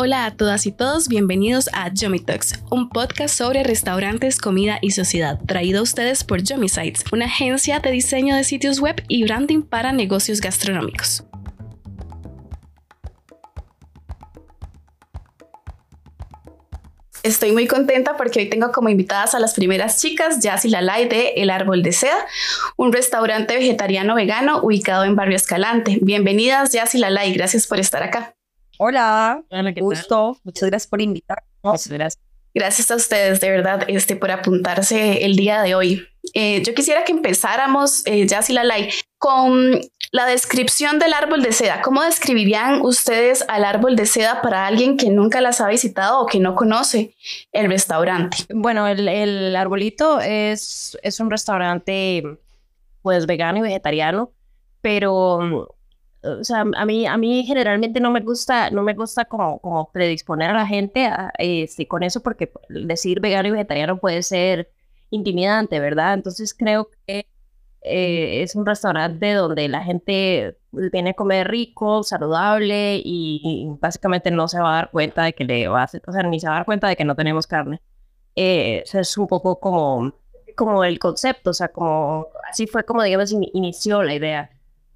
Hola a todas y todos, bienvenidos a Yomi Talks, un podcast sobre restaurantes, comida y sociedad, traído a ustedes por Yomi Sites, una agencia de diseño de sitios web y branding para negocios gastronómicos. Estoy muy contenta porque hoy tengo como invitadas a las primeras chicas, Jazz y Lalay de El Árbol de Seda, un restaurante vegetariano vegano ubicado en Barrio Escalante. Bienvenidas, Jazz y Lalay, gracias por estar acá. Hola, Hola gusto. Muchas gracias por invitarnos. Muchas gracias. Gracias a ustedes, de verdad, este, por apuntarse el día de hoy. Eh, yo quisiera que empezáramos, eh, Jazz y Lalay, con la descripción del árbol de seda. ¿Cómo describirían ustedes al árbol de seda para alguien que nunca las ha visitado o que no conoce el restaurante? Bueno, el, el arbolito es, es un restaurante pues vegano y vegetariano, pero o sea, a mí, a mí generalmente no me gusta, no me gusta como, como predisponer a la gente a, este, con eso porque decir vegano y vegetariano puede ser intimidante, ¿verdad? Entonces creo que eh, es un restaurante donde la gente viene a comer rico, saludable y, básicamente no se va a dar cuenta de que le va a hacer, o sea, ni se va a dar cuenta de que no tenemos carne. Eh, eso es un poco como, como el concepto, o sea, como así fue como, digamos, inició la idea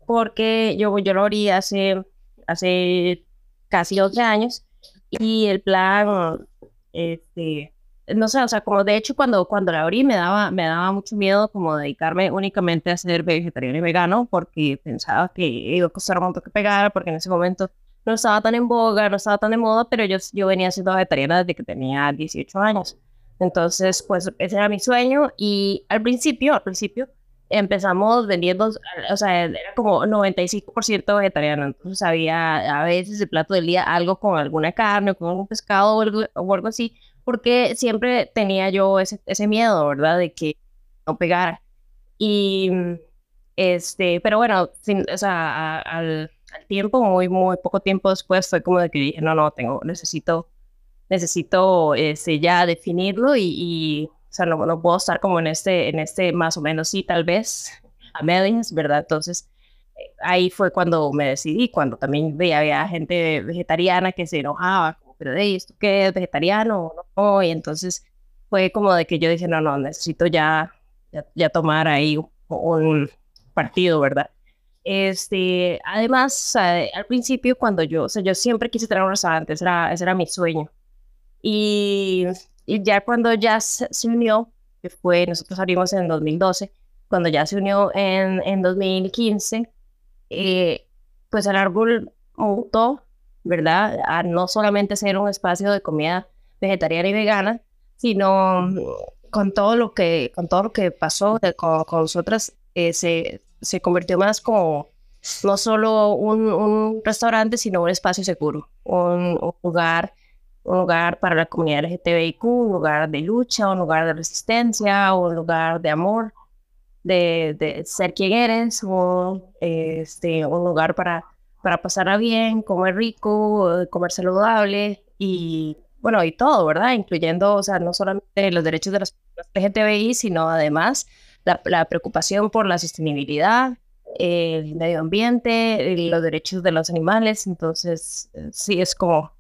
porque yo, yo lo abrí hace, hace casi 11 años y el plan, este, no sé, o sea, como de hecho cuando, cuando lo abrí me daba, me daba mucho miedo como dedicarme únicamente a ser vegetariano y vegano porque pensaba que iba a costar un montón que pegar porque en ese momento no estaba tan en boga, no estaba tan de moda, pero yo, yo venía siendo vegetariana desde que tenía 18 años. Entonces, pues ese era mi sueño y al principio, al principio, empezamos vendiendo, o sea, era como 95% vegetariano, entonces había a veces el plato del día algo con alguna carne o con algún pescado o algo, así, porque siempre tenía yo ese, ese miedo, ¿verdad? De que no pegara. Y, este, pero bueno, sin, o sea, al, al, tiempo, muy, muy poco tiempo después, fue como de que dije, no, no, tengo, necesito, necesito, este, ya definirlo y, y o sea, no, no, puedo estar como en este, en este más o menos, sí, tal vez a medias, ¿verdad? Entonces, eh, ahí fue cuando me decidí, cuando también veía, había gente vegetariana que se enojaba, como, pero de esto qué es vegetariano o no, y entonces fue como de que yo dije, no, no, necesito ya, ya, tomar ahí un, partido, ¿verdad? Este, además, al principio cuando yo, o sea, yo siempre quise tener un restaurante, ese era, ese era mi sueño. Y y ya cuando ya se unió, que fue, nosotros abrimos en 2012, cuando ya se unió en, en 2015, eh, pues el árbol mutó, ¿verdad? A no solamente ser un espacio de comida vegetariana y vegana, sino con todo lo que, con todo lo que pasó con, con nosotras, eh, se, se convirtió más como no solo un, un, restaurante, sino un espacio seguro, un, un lugar un lugar para la comunidad LGTBIQ, un lugar de lucha, un lugar de resistencia, un lugar de amor, de, de ser quien eres, o este, un lugar para, para pasarla bien, comer rico, comer saludable y bueno, y todo, ¿verdad? Incluyendo, o sea, no solamente los derechos de las LGTBI, sino además la, la preocupación por la sostenibilidad, el medio ambiente, los derechos de los animales. Entonces, sí, es como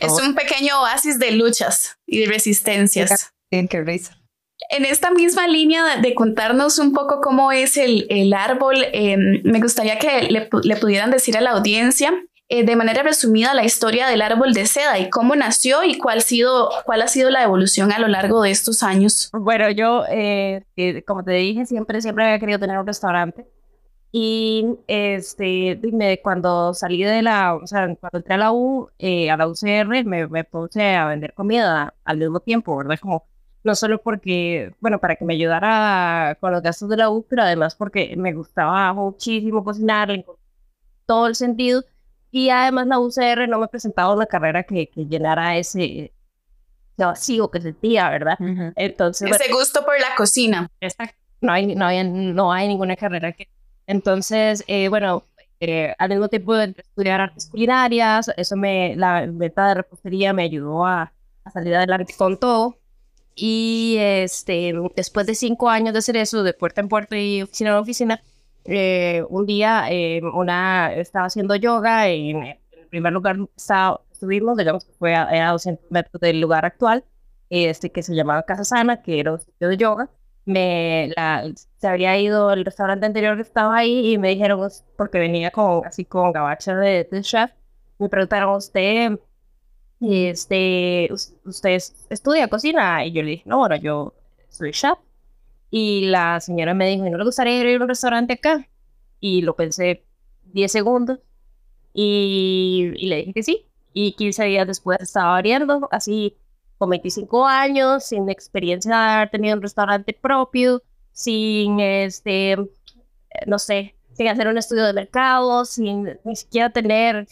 es un pequeño oasis de luchas y de resistencias. En esta misma línea de, contarnos un poco cómo es el, el árbol, em, me gustaría que le, le, pudieran decir a la audiencia eh, de manera resumida la historia del árbol de seda y cómo nació y cuál, sido, cuál ha sido la evolución a lo largo de estos años. Bueno, yo, eh, eh, como te dije, siempre, siempre había querido tener un restaurante. Y este, dime, cuando salí de la, o sea, cuando entré a la U, eh, a la UCR, me, me, puse a vender comida al mismo tiempo, ¿verdad? Como, no solo porque, bueno, para que me ayudara con los gastos de la U, pero además porque me gustaba muchísimo cocinar, todo el sentido. Y además la UCR no me presentaba una carrera que, que llenara ese, vacío que sentía, ¿verdad? Entonces... Ese gusto por la cocina. Exacto. No hay, no hay, no hay ninguna carrera que entonces, eh, bueno, eh, al mismo tiempo de estudiar artes culinarias, eso me, la venta de repostería me ayudó a, a, salir adelante con todo. Y este, después de cinco años de hacer eso, de puerta en puerta y oficina en oficina, eh, un día una, estaba haciendo yoga en, el primer lugar estaba, estuvimos, digamos que fue a, a 200 metros del lugar actual, este que se llamaba Casa Sana, que era un sitio de yoga. Me, la, se había ido al restaurante anterior que estaba ahí y me dijeron, porque venía con, así con gabacha de, de chef, me preguntaron, ¿usted, este, usted estudia cocina? Y yo le dije, no, bueno, yo soy chef. Y la señora me dijo, ¿no le gustaría ir a un restaurante acá? Y lo pensé 10 segundos y, y le dije que sí. Y 15 días después estaba abriendo, así con 25 años, sin experiencia de haber tenido un restaurante propio, sin, este, no sé, sin hacer un estudio de mercado, sin ni siquiera tener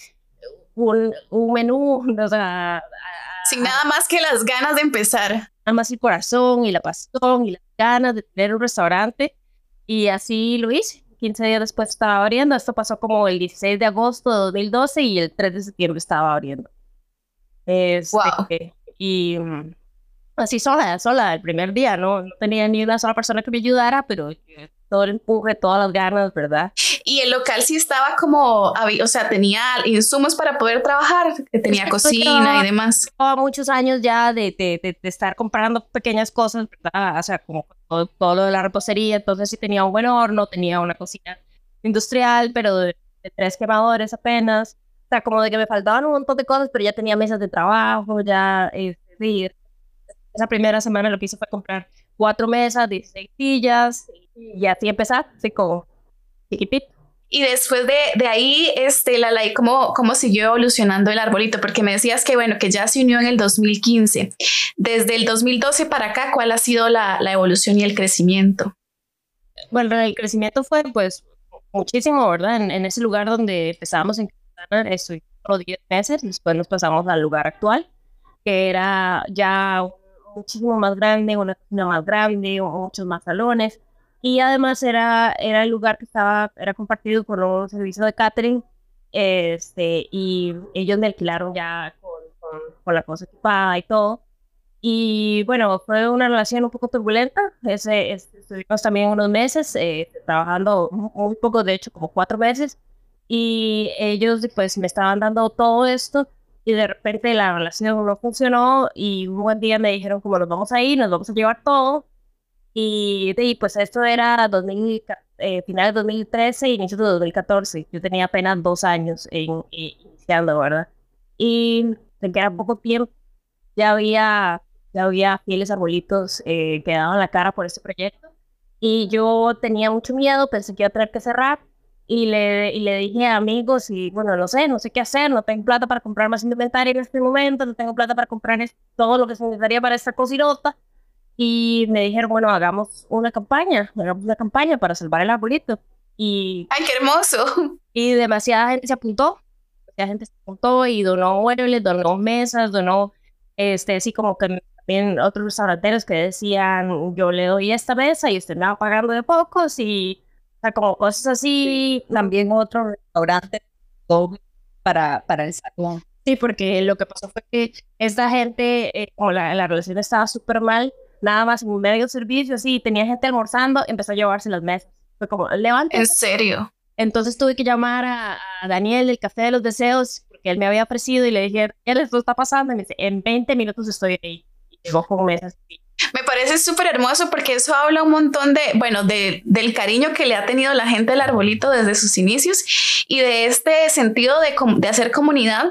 un, un menú, o sea... Sin nada más que las ganas de empezar. Nada más el corazón y la pasión y las ganas de tener un restaurante. Y así lo hice. 15 días después estaba abriendo. Esto pasó como el 16 de agosto de 2012 y el 3 de septiembre estaba abriendo. Este, wow. Y mm, así sola, sola, el primer día, ¿no? No tenía ni una sola persona que me ayudara, pero todo el empuje, todas las ganas, ¿verdad? Y el local sí estaba como, o sea, tenía insumos para poder trabajar, tenía cocina y demás. Llevaba muchos años ya de, de, de, estar comprando pequeñas cosas, ¿verdad? O sea, como todo, todo, lo de la repostería, entonces sí tenía un buen horno, tenía una cocina industrial, pero de, tres quemadores apenas. O sea, como de que me faltaban un montón de cosas, pero ya tenía mesas de trabajo, ya, eh, sí, esa primera semana lo que hice fue comprar cuatro mesas, 16 sillas, y así empezar, así como chiquitito. Y después de, de ahí, este, la ley, ¿cómo, ¿cómo siguió evolucionando el arbolito? Porque me decías que, bueno, que ya se unió en el 2015. Desde el 2012 para acá, ¿cuál ha sido la, la evolución y el crecimiento? Bueno, el crecimiento fue, pues, muchísimo, ¿verdad? En, en ese lugar donde empezamos en estuvimos por 10 meses, después nos pasamos al lugar actual, que era ya muchísimo más grande, una cocina más grande, muchos más salones. Y además era, era el lugar que estaba, era compartido con un servicio de catering, este, y ellos me alquilaron ya con, con, la cosa equipada y todo. Y bueno, fue una relación un poco turbulenta. Ese, estuvimos también unos meses eh, trabajando muy poco, de hecho, como cuatro meses. Y ellos pues me estaban dando todo esto y de repente la relación no funcionó y un buen día me dijeron como nos vamos a ir, nos vamos a llevar todo. Y, y pues esto era 2000, eh, finales de 2013 y inicios de 2014. Yo tenía apenas dos años en, iniciando, ¿verdad? Y se queda poco tiempo. Ya había, ya había fieles arbolitos eh, que daban la cara por este proyecto. Y yo tenía mucho miedo, pensé que iba a tener que cerrar y le, y le dije a amigos y bueno, no sé, no sé qué hacer, no tengo plata para comprar más inventario en este momento, no tengo plata para comprar todo lo que se necesitaría para esta cocinota. Y me dijeron, bueno, hagamos una campaña, hagamos una campaña para salvar el arbolito. Y, ¡Ay, qué hermoso! Y demasiada gente se apuntó, demasiada gente se apuntó y donó muebles, donó mesas, donó, este, así como que también otros restauranteros que decían, yo le doy esta mesa y usted me va pagando de pocos y como cosas así. También otro restaurante para, para el salón. Sí, porque lo que pasó fue que esta gente, eh, como la, la, relación estaba súper mal, nada más en medio servicio, así, tenía gente almorzando, empezó a llevarse las mesas. Fue como, levante. ¿En serio? Entonces tuve que llamar a, a, Daniel del Café de los Deseos, porque él me había ofrecido y le dije, ¿qué esto está pasando? Y me dice, en 20 minutos estoy ahí. Y llegó con mesas. Me parece súper hermoso porque eso habla un montón de, bueno, de, del cariño que le ha tenido la gente del arbolito desde sus inicios y de este sentido de, de hacer comunidad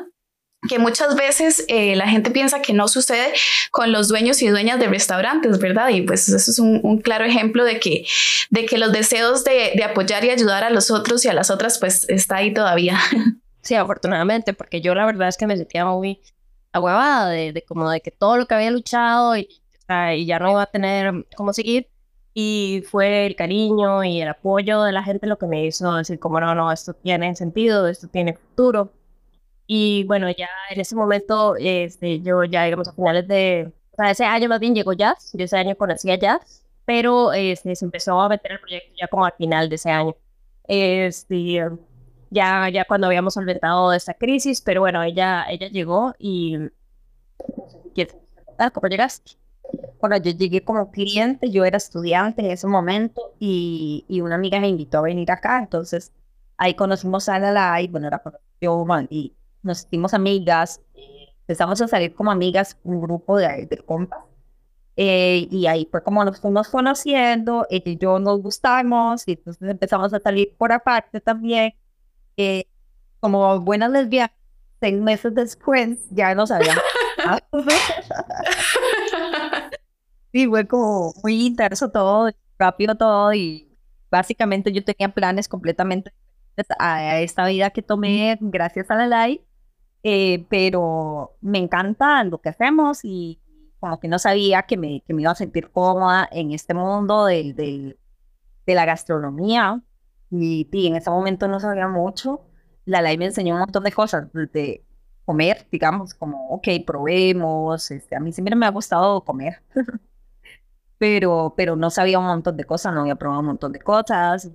que muchas veces eh, la gente piensa que no sucede con los dueños y dueñas de restaurantes, ¿verdad? Y pues eso es un, claro ejemplo de que, de que los deseos de, de, apoyar y ayudar a los otros y a las otras, pues está ahí todavía. Sí, afortunadamente, porque yo la verdad es que me sentía muy aguabada de, de como de que todo lo que había luchado y y ya no iba a tener cómo seguir. Y fue el cariño y el apoyo de la gente lo que me hizo decir como no, no, esto tiene sentido, esto tiene futuro. Y bueno, ya en ese momento, este, yo ya digamos a finales de, o sea, ese año más bien llegó Jazz, yo ese año conocía Jazz, pero este, se empezó a meter el proyecto ya como al final de ese año. Este, ya, ya cuando habíamos solventado esta crisis, pero bueno, ella, ella llegó y... ¿Cómo llegaste? Bueno, yo llegué como cliente, yo era estudiante en ese momento y, y una amiga me invitó a venir acá, entonces ahí conocimos a la y bueno, la conoció y nos hicimos amigas, empezamos a salir como amigas, un grupo de, de compas. Eh, y ahí fue como nos fuimos conociendo, ella y yo nos gustamos, y entonces empezamos a salir por aparte también. Eh, como buenas lesbianas, seis meses después ya nos habíamos. sí, fue como muy intenso todo, rápido todo, y básicamente yo tenía planes completamente a esta vida que tomé gracias a la ley, eh, pero me encanta lo que hacemos y como que no sabía que me, que me iba a sentir cómoda en este mundo de, de, de la gastronomía y, y, en ese momento no sabía mucho. La ley me enseñó un montón de cosas, de comer, digamos, como, ok, probemos, este, a mí siempre me ha gustado comer, pero, pero no sabía un montón de cosas, no había probado un montón de cosas,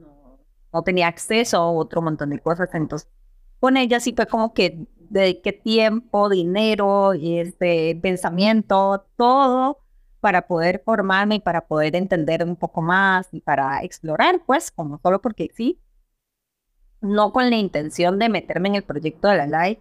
no tenía acceso a otro montón de cosas. Entonces, con ella sí fue como que dediqué tiempo, dinero, este, pensamiento, todo para poder formarme y para poder entender un poco más y para explorar, pues, como solo porque sí, no con la intención de meterme en el proyecto de la LAI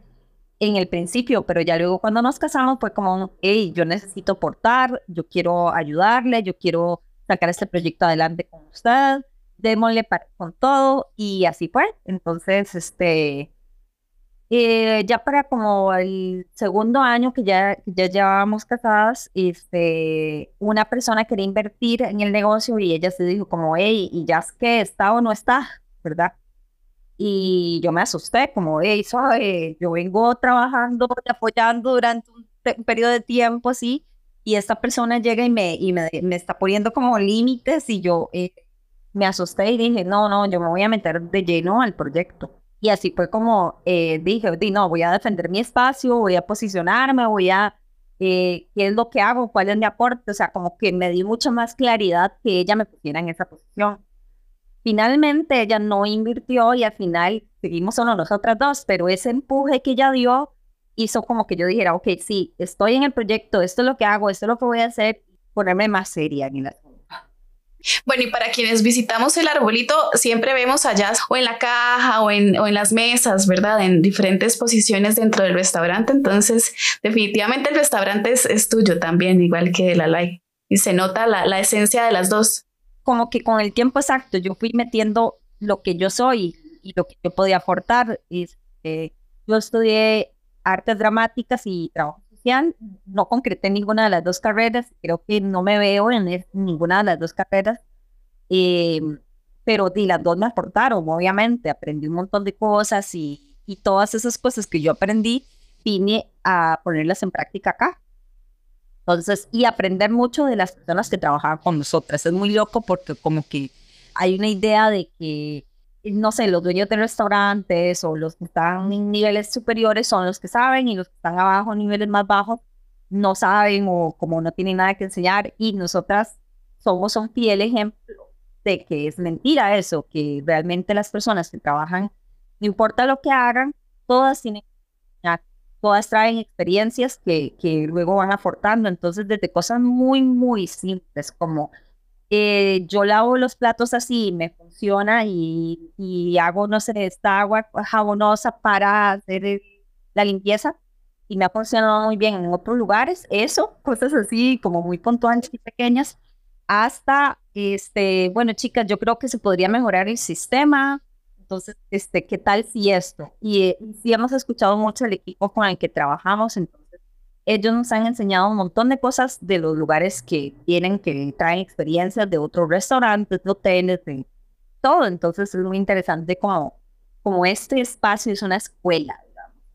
en el principio, pero ya luego cuando nos casamos fue como, hey, yo necesito aportar, yo quiero ayudarle, yo quiero sacar este proyecto adelante con usted, démosle con todo y así fue. Entonces, este, eh, ya para como el segundo año que ya, ya llevábamos casadas, este, una persona quería invertir en el negocio y ella se dijo como, hey, ¿y ya es que está o no está? ¿Verdad? Y yo me asusté, como, hey, suave, yo vengo trabajando apoyando durante un, periodo de tiempo así, y esta persona llega y me, y me, me está poniendo como límites y yo, eh, me asusté y dije, no, no, yo me voy a meter de lleno al proyecto. Y así fue como eh, dije, no, voy a defender mi espacio, voy a posicionarme, voy a, eh, ¿qué es lo que hago? ¿Cuál es mi aporte? O sea, como que me di mucha más claridad que ella me pusiera en esa posición. Finalmente ella no invirtió y al final seguimos solo nosotras dos, pero ese empuje que ella dio hizo como que yo dijera, ok, sí, estoy en el proyecto, esto es lo que hago, esto es lo que voy a hacer, ponerme más seria en el bueno, y para quienes visitamos el arbolito, siempre vemos allá o en la caja o en, o en las mesas, ¿verdad? En diferentes posiciones dentro del restaurante. Entonces, definitivamente el restaurante es, tuyo también, igual que la LAI. Y se nota la, la, esencia de las dos. Como que con el tiempo exacto yo fui metiendo lo que yo soy y lo que yo podía aportar. Este, yo estudié artes dramáticas y trabajo no concreté ninguna de las dos carreras, creo que no me veo en ninguna de las dos carreras, eh, pero di, las dos me aportaron, obviamente, aprendí un montón de cosas y, y todas esas cosas que yo aprendí, vine a ponerlas en práctica acá. Entonces, y aprender mucho de las personas que trabajaban con nosotras. Es muy loco porque como que hay una idea de que no sé, los dueños de restaurantes o los que están en niveles superiores son los que saben y los que están abajo, niveles más bajos, no saben o como no tienen nada que enseñar y nosotras somos un fiel ejemplo de que es mentira eso, que realmente las personas que trabajan, no importa lo que hagan, todas tienen todas traen experiencias que, que luego van aportando, entonces desde cosas muy, muy simples como eh, yo lavo los platos así, me funciona y, y, hago, no sé, esta agua jabonosa para hacer la limpieza y me ha funcionado muy bien en otros lugares. Eso, cosas así como muy puntuales y pequeñas. Hasta, este, bueno, chicas, yo creo que se podría mejorar el sistema. Entonces, este, ¿qué tal si esto? Y, y sí hemos escuchado mucho el equipo con el que trabajamos, entonces ellos nos han enseñado un montón de cosas de los lugares que tienen, que traen experiencias de otros restaurantes, hoteles, de todo. Entonces es muy interesante como, como este espacio es una escuela.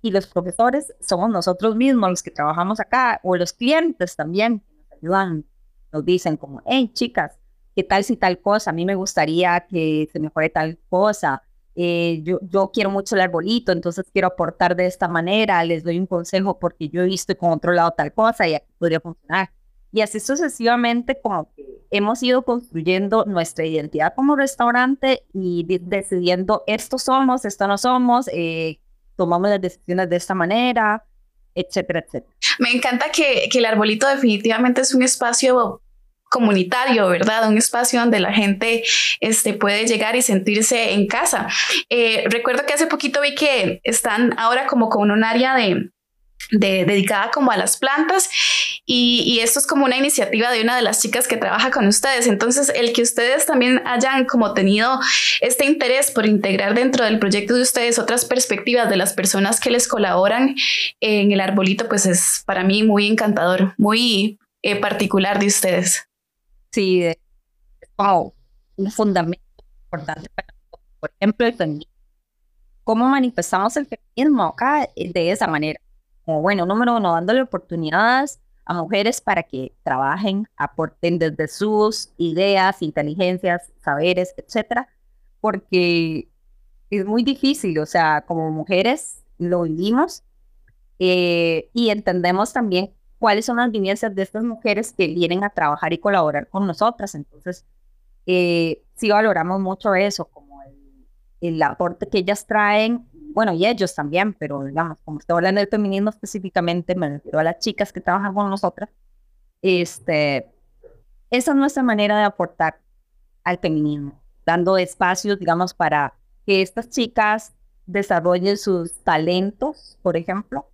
Y los profesores somos nosotros mismos los que trabajamos acá, o los clientes también, nos ayudan, nos dicen como, hey chicas, ¿qué tal si tal cosa? A mí me gustaría que se mejore tal cosa eh, yo, yo quiero mucho el arbolito, entonces quiero aportar de esta manera, les doy un consejo porque yo he visto con otro lado tal cosa y aquí podría funcionar. Y así sucesivamente como que hemos ido construyendo nuestra identidad como restaurante y decidiendo esto somos, esto no somos, eh, tomamos las decisiones de esta manera, etcétera, etcétera. Me encanta que, que el arbolito definitivamente es un espacio comunitario, ¿verdad? Un espacio donde la gente este, puede llegar y sentirse en casa. Eh, recuerdo que hace poquito vi que están ahora como con un área de, dedicada como a las plantas y, esto es como una iniciativa de una de las chicas que trabaja con ustedes. Entonces, el que ustedes también hayan como tenido este interés por integrar dentro del proyecto de ustedes otras perspectivas de las personas que les colaboran en el arbolito, pues es para mí muy encantador, muy eh, particular de ustedes. Sí, wow, un fundamento importante para por ejemplo, el. ¿Cómo manifestamos el feminismo acá de esa manera? como bueno, número uno, dándole oportunidades a mujeres para que trabajen, aporten desde sus ideas, inteligencias, saberes, etcétera, porque es muy difícil, o sea, como mujeres lo vivimos eh, y entendemos también cuáles son las vivencias de estas mujeres que vienen a trabajar y colaborar con nosotras. Entonces, eh, sí valoramos mucho eso, como el, el aporte que ellas traen bueno, y ellos también, pero digamos, como estoy hablando del feminismo específicamente, me refiero a las chicas que trabajan con nosotras, este, esa es nuestra manera de aportar al feminismo, dando espacios, digamos, para que estas chicas desarrollen sus talentos, por ejemplo,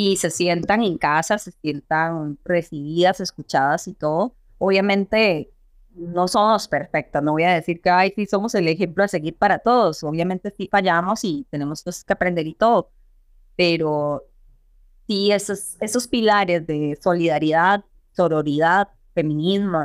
y se sientan en casa, se sientan recibidas, escuchadas y todo. Obviamente, no somos perfectas, no voy a decir que, ay, sí, somos el ejemplo a seguir para todos, obviamente sí fallamos y tenemos cosas que aprender y todo, pero sí, esos, esos pilares de solidaridad, sororidad, feminismo,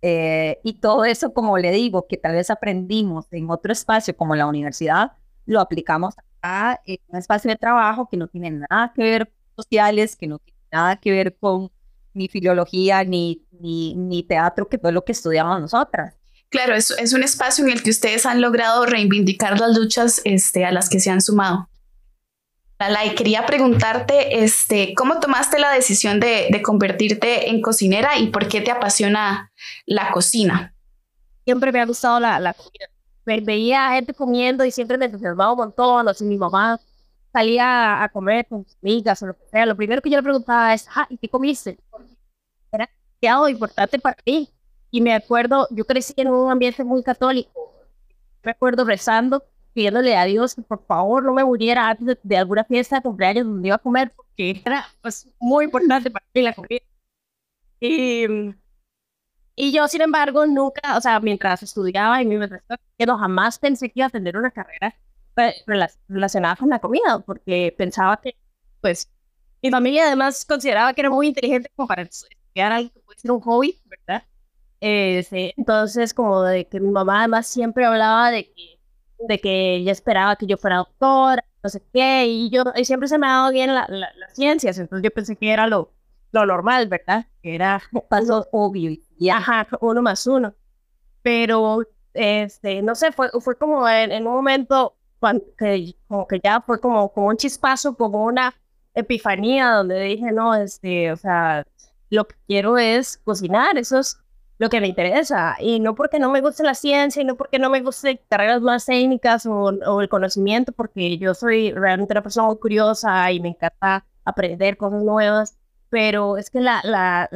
eh, y todo eso, como le digo, que tal vez aprendimos en otro espacio como la universidad, lo aplicamos a un espacio de trabajo que no tiene nada que ver sociales, que no tiene nada que ver con ni filología, ni, ni, ni teatro, que fue lo que estudiamos nosotras. Claro, es, es un espacio en el que ustedes han logrado reivindicar las luchas este, a las que se han sumado. y quería preguntarte, este, ¿cómo tomaste la decisión de, de, convertirte en cocinera y por qué te apasiona la cocina? Siempre me ha gustado la, la comida. veía gente comiendo y siempre me entusiasmaba un montón, así mi mamá salía a comer con sus amigas o lo primero que yo le preguntaba es, ah, ¿y qué comiste? Era demasiado importante para mí. Y me acuerdo, yo crecí en un ambiente muy católico. Me acuerdo rezando, pidiéndole a Dios que por favor no me muriera antes de, alguna fiesta de cumpleaños donde iba a comer, porque era pues, muy importante para mí la comida. Y, y yo, sin embargo, nunca, o sea, mientras estudiaba y me no jamás pensé que iba a tener una carrera relacionada con la comida, porque pensaba que, pues, mi familia además consideraba que era muy inteligente como para estudiar algo que puede ser un hobby, ¿verdad? Este, entonces, como de que mi mamá además siempre hablaba de que, de que ella esperaba que yo fuera doctora, no sé qué, y yo y siempre se me ha dado bien la, las ciencias, entonces yo pensé que era lo, lo normal, ¿verdad? Que era paso obvio, y ajá, uno más uno. Pero, este, no sé, fue, fue como en, en un momento que, como que ya fue como, como un chispazo, como una epifanía donde dije, no, este, o sea, lo que quiero es cocinar, eso es lo que me interesa. Y no porque no me guste la ciencia y no porque no me guste carreras más técnicas o, o el conocimiento, porque yo soy realmente una persona muy curiosa y me encanta aprender cosas nuevas, pero es que la, la,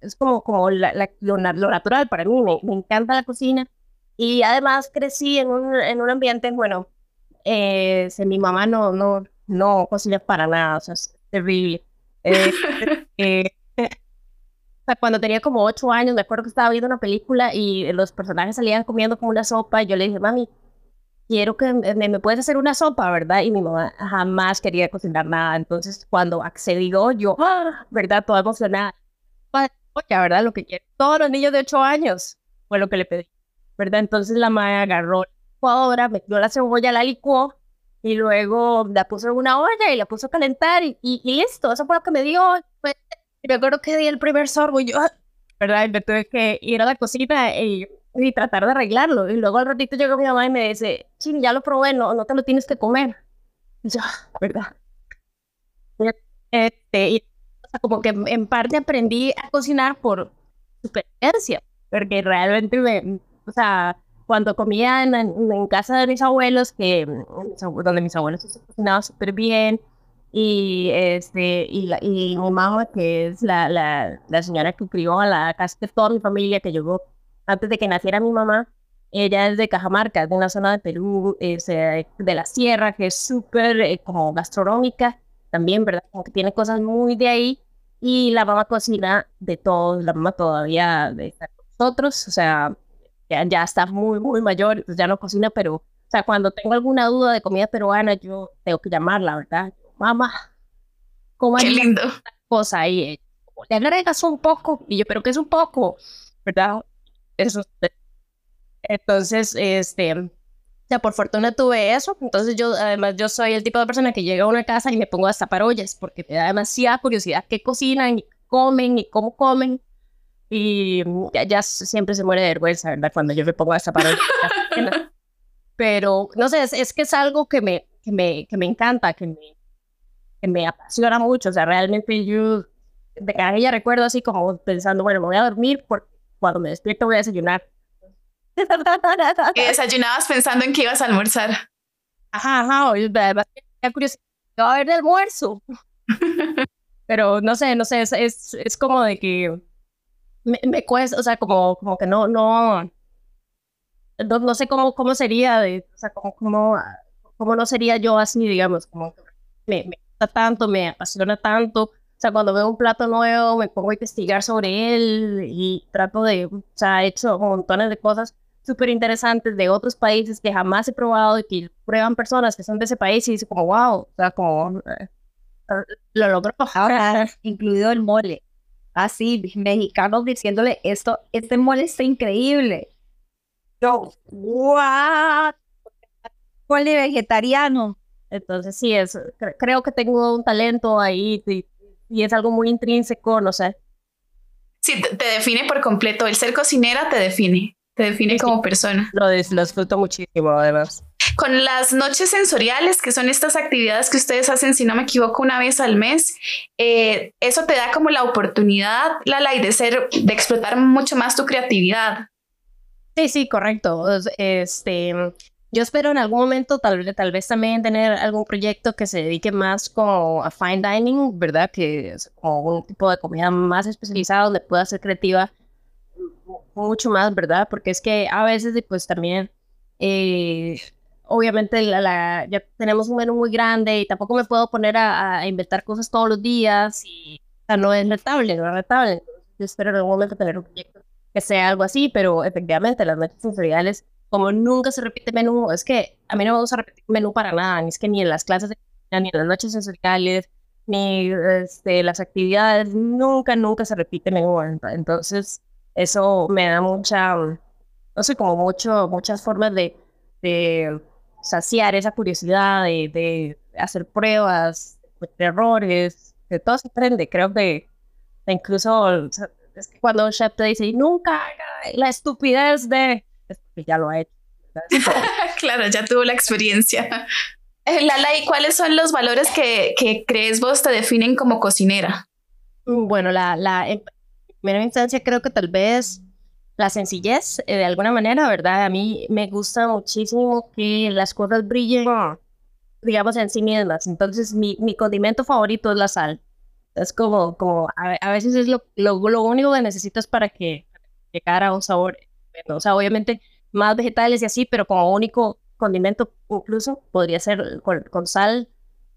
es como, como la, lo, natural para mí, me, me, encanta la cocina. Y además crecí en un, en un ambiente, bueno, eh, mi mamá no, no, no cocina para nada, o sea, es terrible. Eh, eh, o sea, cuando tenía como ocho años, me acuerdo que estaba viendo una película y los personajes salían comiendo con una sopa y yo le dije, mami, quiero que me, me puedes hacer una sopa, ¿verdad? Y mi mamá jamás quería cocinar nada. Entonces, cuando accedió, yo, ¡ah! ¿verdad? Toda emocionada. Oye, ¿verdad? Lo que quiero. Todos los niños de ocho años fue lo que le pedí, ¿verdad? Entonces la madre agarró licuadora, metió la cebolla, la licuó y luego la puso en una olla y la puso a calentar y, y, listo, eso fue lo que me dio. y me acuerdo que di el primer sorbo y yo, ¿verdad? Y me tuve que ir a la cocina y, y, tratar de arreglarlo. Y luego al ratito llegó mi mamá y me dice, ching, ya lo probé, no, no te lo tienes que comer. Y yo, ¿verdad? Este, y, o sea, como que en parte aprendí a cocinar por supervivencia, porque realmente me, o sea, cuando comía en, casa de mis abuelos, que, donde mis abuelos se cocinaban súper bien, y este y, la, y mi mamá que es la, la, la señora que crió a la casi toda mi familia que llegó antes de que naciera mi mamá ella es de Cajamarca de una zona de Perú es, eh, de la sierra que es súper eh, como gastronómica también verdad como que tiene cosas muy de ahí y la mamá cocina de todo la mamá todavía de nosotros o sea ya, ya está muy muy mayor ya no cocina pero o sea cuando tengo alguna duda de comida peruana yo tengo que llamarla verdad mamá, ¿cómo Qué lindo. cosa ahí? Le agregas un poco, y yo, pero que es un poco, ¿verdad? Eso. Entonces, este, ya por fortuna tuve eso, entonces yo, además, yo soy el tipo de persona que llega a una casa y me pongo a tapar ollas, porque me da demasiada curiosidad qué cocinan, y comen, y cómo comen, y ya, siempre se muere de vergüenza, ¿verdad? Cuando yo me pongo a ollas. Pero, no sé, es, es, que es algo que me, que me, que me encanta, que me, me apasiona mucho. O sea, realmente yo de cada día recuerdo así como pensando, bueno, me voy a dormir porque cuando me despierto voy a desayunar. Desayunabas pensando en que ibas a almorzar. Ajá, ajá, además, curiosidad, ¿qué va a haber de almuerzo? Pero no sé, no sé, es, es, es como de que me, me, cuesta, o sea, como, como que no, no, no, no sé cómo, cómo sería, de, o sea, como, como, como no sería yo así, digamos, como me, me tanto, me apasiona tanto. O sea, cuando veo un plato nuevo, me pongo a investigar sobre él y trato de, o sea, he hecho montones de cosas súper interesantes de otros países que jamás he probado y que prueban personas que son de ese país y dicen como, wow, o sea, como, eh, lo logró. Ahora, incluido el mole. Así, mexicanos diciéndole esto, este mole está increíble. Yo, what? Mole vegetariano. Entonces, sí, es, creo que tengo un talento ahí y, es algo muy intrínseco, no sé. Sí, te, define por completo. El ser cocinera te define, te define como persona. Lo, disfruto muchísimo, además. Con las noches sensoriales, que son estas actividades que ustedes hacen, si no me equivoco, una vez al mes, eh, eso te da como la oportunidad, la de ser, de explotar mucho más tu creatividad. Sí, sí, correcto. Este, yo espero en algún momento tal, tal vez también tener algún proyecto que se dedique más como a fine dining, ¿verdad? Que es como un tipo de comida más especializada donde pueda ser creativa mucho más, ¿verdad? Porque es que a veces pues también, eh, obviamente la, ya tenemos un menú muy grande y tampoco me puedo poner a, inventar cosas todos los días y o sea, no es rentable, no es rentable. Yo espero en algún momento tener un proyecto que sea algo así, pero efectivamente las noches sensoriales como nunca se repite menú, es que a mí no me gusta repetir menú para nada, ni es que ni en las clases de ni en las noches sensoriales, ni este, las actividades, nunca, nunca se repite menú. Entonces, eso me da mucha, no sé, como mucho, muchas formas de, de saciar esa curiosidad, de, de hacer pruebas, de errores, de todo se aprende. Creo que incluso es que cuando un chef te dice, nunca la estupidez de que ya lo ha hecho. claro, ya tuvo la experiencia. Eh, Lala, ¿y cuáles son los valores que, que crees vos te definen como cocinera? Mm, bueno, la, la, en primera instancia creo que tal vez la sencillez, eh, de alguna manera, ¿verdad? A mí me gusta muchísimo que las cosas brillen, digamos, en sí mismas. Entonces, mi, mi condimento favorito es la sal. Es como, como a, veces es lo, lo, lo, único que necesitas para que llegara a un sabor. o sea, obviamente más vegetales y así, pero como único condimento incluso podría ser con, sal,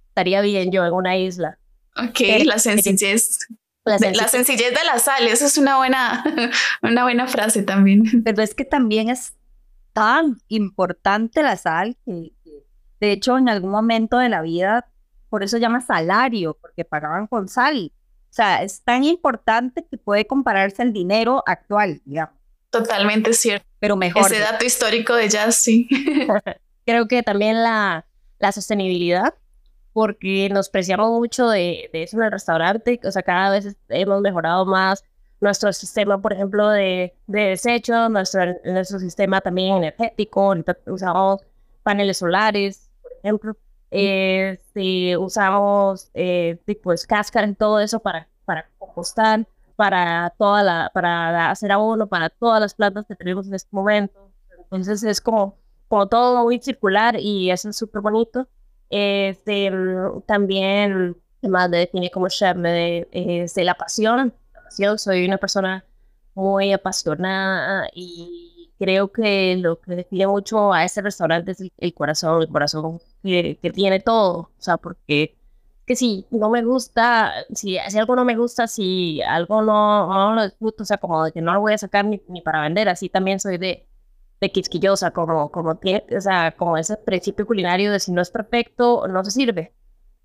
estaría bien yo en una isla. Ok, la sencillez. La sencillez. de la sal, eso es una buena, una buena frase también. Pero es que también es tan importante la sal que, de hecho, en algún momento de la vida, por eso llama salario, porque pagaban con sal. O sea, es tan importante que puede compararse al dinero actual, digamos. Totalmente cierto. Pero mejor. Ese dato histórico de jazz, sí. Creo que también la, la sostenibilidad, porque nos preciamos mucho de, de, eso en el restaurante. O sea, cada vez hemos mejorado más nuestro sistema, por ejemplo, de, de desechos, nuestro, nuestro sistema también energético. Usamos paneles solares, por ejemplo. Eh, usamos eh, pues cáscara y todo eso para, para compostar para toda la, para hacer abono para todas las plantas que tenemos en este momento. Entonces es como, como todo muy circular y eso es súper bonito. Este, mm, también, ¿qué más me define como chef? Me, este, la pasión. La pasión. Soy una persona muy apasionada y creo que lo que define mucho a ese restaurante es el, corazón, el corazón que, tiene todo. O sea, porque que si no me gusta, si, algo no me gusta, si algo no, no lo disfruto, o sea, como de que no lo voy a sacar ni para vender, así también soy de, de quisquillosa, como, como, o sea, como ese principio culinario de si no es perfecto, no se sirve.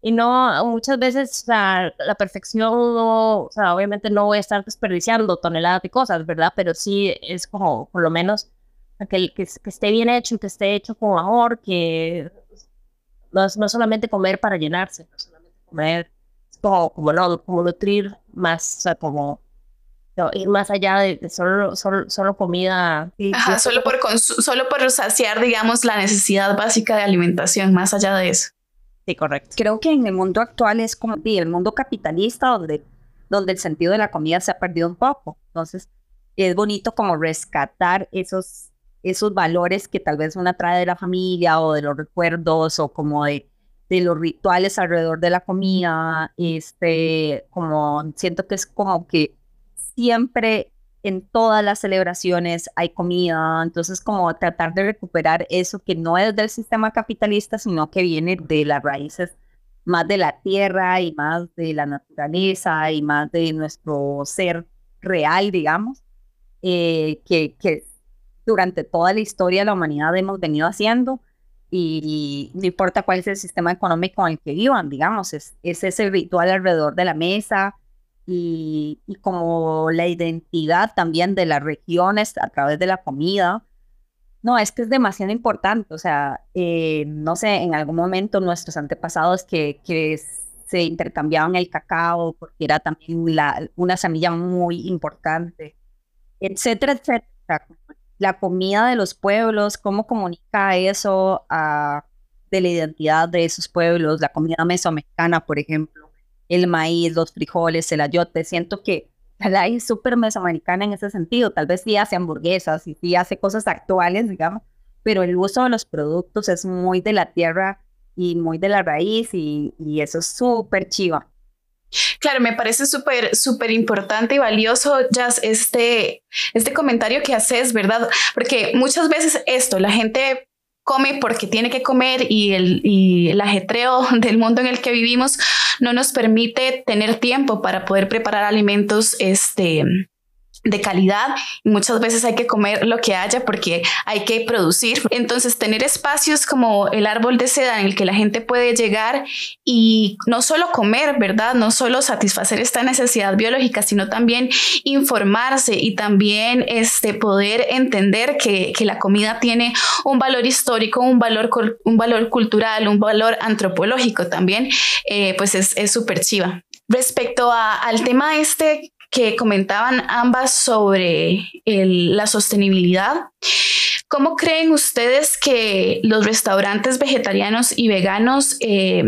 Y no, muchas veces, o sea, la perfección, no, o sea, obviamente no voy a estar desperdiciando toneladas de cosas, ¿verdad? Pero sí es como, por lo menos, que, que, que esté bien hecho, que esté hecho con amor, que no, no solamente comer para llenarse, no solamente comer, como, como, no, como nutrir más, o sea, como ir más allá de, solo, solo, solo, comida. Ajá, solo por, solo por saciar, digamos, la necesidad básica de alimentación, más allá de eso. Sí, correcto. Creo que en el mundo actual es como el mundo capitalista donde, donde el sentido de la comida se ha perdido un poco. Entonces, es bonito como rescatar esos, esos valores que tal vez uno trae de la familia o de los recuerdos o como de, de los rituales alrededor de la comida. Este, como siento que es como que siempre en todas las celebraciones hay comida, entonces como tratar de recuperar eso que no es del sistema capitalista, sino que viene de las raíces más de la tierra y más de la naturaleza y más de nuestro ser real, digamos, eh, que, que durante toda la historia de la humanidad hemos venido haciendo y, no importa cuál es el sistema económico en el que vivan, digamos, es, es ese ritual alrededor de la mesa, y, como la identidad también de las regiones a través de la comida. No, es que es demasiado importante. O sea, eh, no sé, en algún momento nuestros antepasados que, que se intercambiaban el cacao porque era también la, una semilla muy importante, etcétera, etcétera. La comida de los pueblos, cómo comunica eso a, de la identidad de esos pueblos, la comida mesoamericana, por ejemplo el maíz, los frijoles, el ayote. Siento que la es súper mesoamericana en ese sentido. Tal vez sí hace hamburguesas y sí hace cosas actuales, digamos, pero el uso de los productos es muy de la tierra y muy de la raíz y, eso es súper chiva. Claro, me parece súper, súper importante y valioso, Jazz, este, este comentario que haces, ¿verdad? Porque muchas veces esto, la gente come porque tiene que comer y el, y el ajetreo del mundo en el que vivimos no nos permite tener tiempo para poder preparar alimentos este, de calidad y muchas veces hay que comer lo que haya porque hay que producir. Entonces, tener espacios como el árbol de seda en el que la gente puede llegar y no solo comer, ¿verdad? No solo satisfacer esta necesidad biológica, sino también informarse y también este, poder entender que, que la comida tiene un valor histórico, un valor, un valor cultural, un valor antropológico también, eh, pues es súper chiva. Respecto a, al tema este que comentaban ambas sobre la sostenibilidad. ¿Cómo creen ustedes que los restaurantes vegetarianos y veganos eh,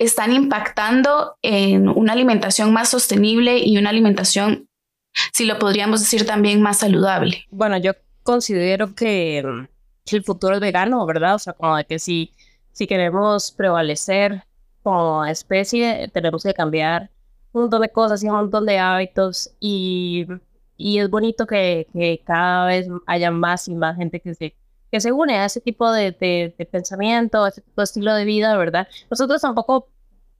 están impactando en una alimentación más sostenible y una alimentación, si lo podríamos decir, también más saludable? Bueno, yo considero que, el futuro es vegano, ¿verdad? O sea, como de que si, si queremos prevalecer como especie, tenemos que cambiar un montón de cosas y un montón de hábitos y, y es bonito que, que, cada vez haya más y más gente que se, que se une a ese tipo de, de, pensamiento, a ese tipo de estilo de vida, ¿verdad? Nosotros tampoco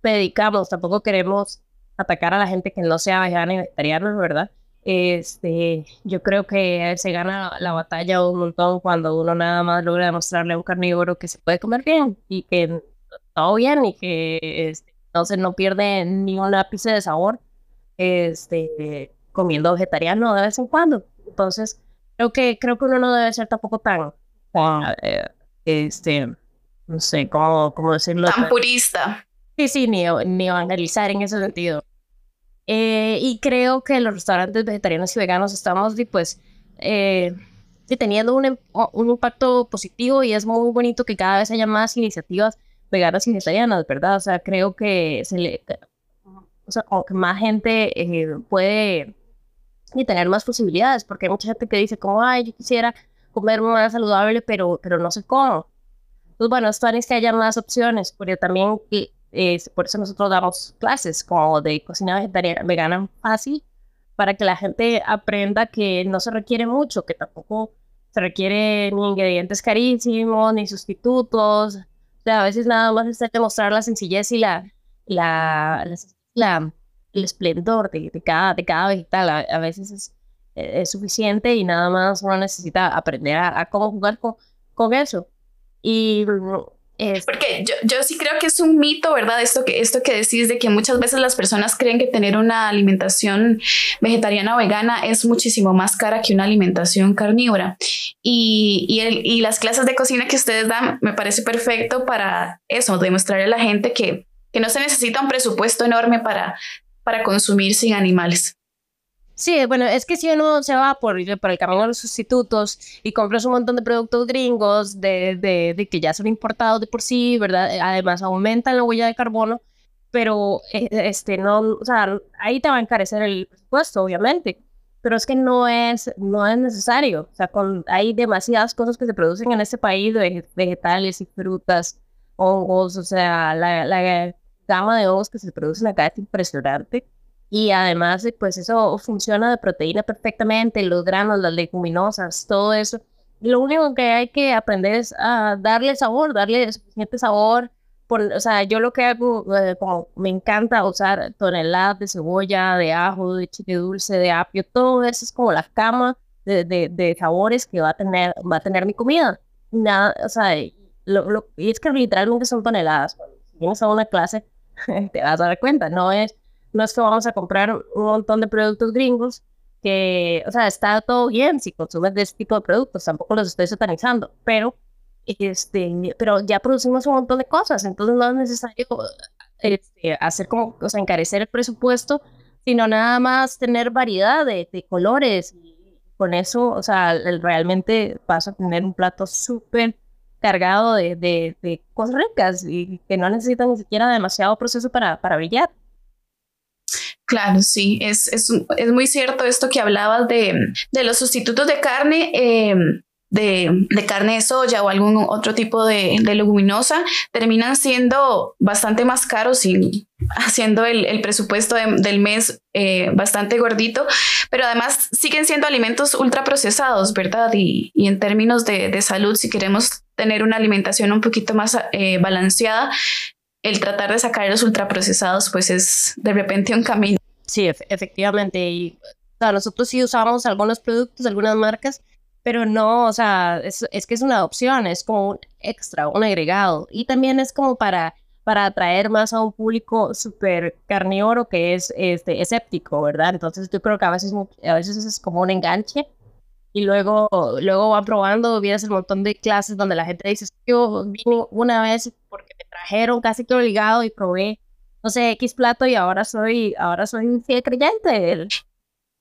predicamos, tampoco queremos atacar a la gente que no sea vegana y vegetariana, ¿verdad? Este, yo creo que se gana la batalla un montón cuando uno nada más logra demostrarle a un carnívoro que se puede comer bien y que todo bien y que este, entonces no pierde ni un ápice de sabor este, comiendo vegetariano de vez en cuando. Entonces, creo que, creo que uno no debe ser tampoco tan, eh, este, no sé, ¿cómo, cómo decirlo? Tan purista. Sí, sí, ni, ni evangelizar en ese sentido. Eh, y creo que los restaurantes vegetarianos y veganos estamos, pues, eh, teniendo un, un impacto positivo y es muy bonito que cada vez haya más iniciativas veganas y vegetarianas, ¿verdad? O sea, creo que se le, o sea, como que más gente eh, puede y tener más posibilidades, porque hay mucha gente que dice como, ay, yo quisiera comer más saludable, pero, pero no sé cómo. Pues bueno, esto es que haya más opciones, porque también eh, por eso nosotros damos clases como de cocina vegetariana, vegana fácil, para que la gente aprenda que no se requiere mucho, que tampoco se requiere ni ingredientes carísimos, ni sustitutos. Sea, a veces nada más es demostrar la sencillez y la, la, la, el esplendor de, de, cada, de cada vegetal. A, veces es, es, suficiente y nada más uno necesita aprender a, a cómo jugar con, con eso. Y porque yo, yo, sí creo que es un mito, ¿verdad? Esto que, esto que decís de que muchas veces las personas creen que tener una alimentación vegetariana o vegana es muchísimo más cara que una alimentación carnívora. Y, y, el, y las clases de cocina que ustedes dan me parece perfecto para eso, demostrarle a la gente que, que no se necesita un presupuesto enorme para, para consumir sin animales. Sí, bueno, es que si uno se va por, por el camino de los sustitutos y compras un montón de productos gringos de, de, de, que ya son importados de por sí, ¿verdad? Además aumentan la huella de carbono, pero eh, este no, o sea, ahí te va a encarecer el presupuesto, obviamente, pero es que no es, no es necesario. O sea, con, hay demasiadas cosas que se producen en este país, vegetales y frutas, hongos, o sea, la, la gama de hongos que se producen acá es impresionante y además, pues eso funciona de proteína perfectamente, los granos, las leguminosas, todo eso. lo único que hay que aprender es a darle sabor, darle suficiente sabor. Por, o sea, yo lo que hago, eh, como me encanta usar toneladas de cebolla, de ajo, de chile dulce, de apio, todo eso es como la cama de, de, de sabores que va a tener, va a tener mi comida. Nada, o sea, lo, lo, y es que literalmente son toneladas. Si vienes a una clase, te vas a dar cuenta, no es no es que vamos a comprar un montón de productos gringos que, o sea, está todo bien si consumes de ese tipo de productos, tampoco los estoy satanizando, pero, este, pero ya producimos un montón de cosas, entonces no es necesario este, hacer como, o sea, encarecer el presupuesto, sino nada más tener variedad de, colores y con eso, o sea, realmente vas a tener un plato súper cargado de, de, de, cosas ricas y que no necesitan ni siquiera demasiado proceso para, para brillar. Claro, sí, es, es, es, muy cierto esto que hablabas de, de los sustitutos de carne. Em, de, de, carne de soya o algún otro tipo de, de leguminosa terminan siendo bastante más caros y haciendo el, el presupuesto del mes eh, bastante gordito, pero además siguen siendo alimentos ultraprocesados, ¿verdad? Y, y en términos de, de, salud, si queremos tener una alimentación un poquito más eh, balanceada, el tratar de sacar los ultraprocesados, pues es de repente un camino. Sí, efectivamente. Y nosotros sí usamos algunos productos, algunas marcas, pero no, o sea, es, es, que es una opción, es como un extra, un agregado. Y también es como para, para atraer más a un público súper carnívoro que es este, escéptico, ¿verdad? Entonces yo creo que a veces, a veces es como un enganche. Y luego, luego van probando, vienes el montón de clases donde la gente dice, yo vine una vez porque trajeron casi que obligado y probé, no sé, X plato y ahora soy, ahora soy un fiel creyente.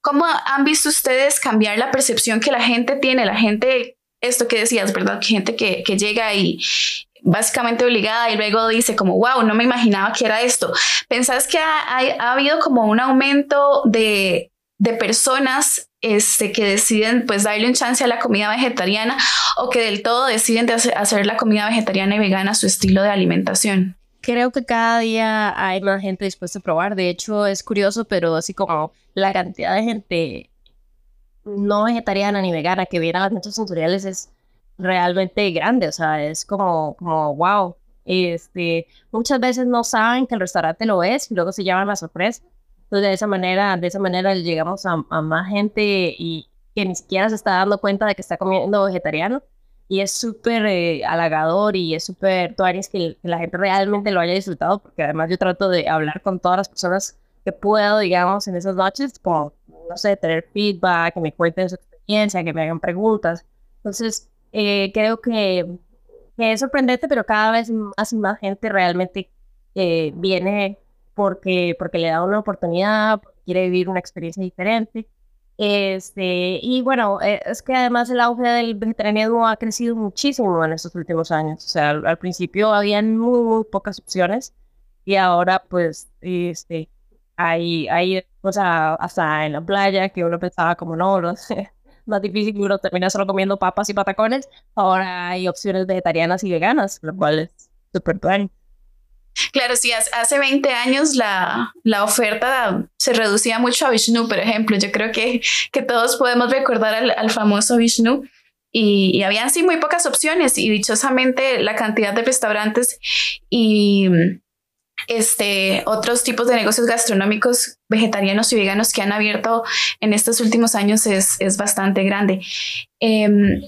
¿Cómo han visto ustedes cambiar la percepción que la gente tiene? La gente, esto que decías, ¿verdad? Gente que, que llega y básicamente obligada y luego dice como, wow, no me imaginaba que era esto. ¿Pensás que ha, ha, habido como un aumento de, de personas este, que deciden pues darle un chance a la comida vegetariana o que del todo deciden de hacer, la comida vegetariana y vegana su estilo de alimentación. Creo que cada día hay más gente dispuesta a probar. De hecho, es curioso, pero así como la cantidad de gente no vegetariana ni vegana que viene a las noches sensoriales es realmente grande. O sea, es como, como wow. Este, muchas veces no saben que el restaurante lo es y luego se llaman la sorpresa. Entonces, de esa manera, de esa manera llegamos a, más gente y que ni siquiera se está dando cuenta de que está comiendo vegetariano. Y es súper eh, halagador y es súper es que, la gente realmente lo haya disfrutado, porque además yo trato de hablar con todas las personas que puedo, digamos, en esas noches, como, no sé, tener feedback, que me cuenten su experiencia, que me hagan preguntas. Entonces, eh, creo que, que, es sorprendente, pero cada vez más y más gente realmente eh, viene porque, porque le da una oportunidad, quiere vivir una experiencia diferente. Este, y bueno, eh, es que además el auge del vegetarianismo ha crecido muchísimo en estos últimos años. O sea, al, principio habían muy, muy pocas opciones y ahora pues este, hay, hay, o sea, hasta en la playa que uno pensaba como no, no sé, más difícil uno termina solo comiendo papas y patacones, ahora hay opciones vegetarianas y veganas, lo cual es súper bien. Claro, sí, hace 20 años la, la, oferta se reducía mucho a Vishnu, por ejemplo. Yo creo que, que todos podemos recordar al, al famoso Vishnu y, y, habían sí muy pocas opciones y dichosamente la cantidad de restaurantes y este, otros tipos de negocios gastronómicos vegetarianos y veganos que han abierto en estos últimos años es, es bastante grande. Em,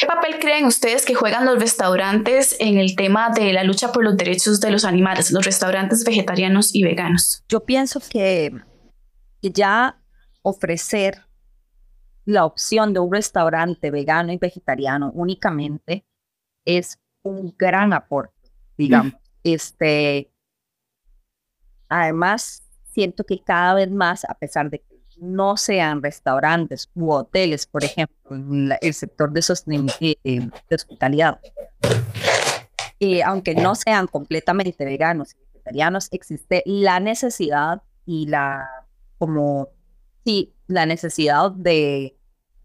¿Qué papel creen ustedes que juegan los restaurantes en el tema de la lucha por los derechos de los animales, los restaurantes vegetarianos y veganos? Yo pienso que ya ofrecer la opción de un restaurante vegano y vegetariano únicamente es un gran aporte, digamos. Este, Además, siento que cada vez más, a pesar de que no sean restaurantes u hoteles, por ejemplo, en el sector de, eh, eh, de hospitalidad, y aunque no sean completamente veganos y vegetarianos, existe la necesidad y la, como, sí, la necesidad de,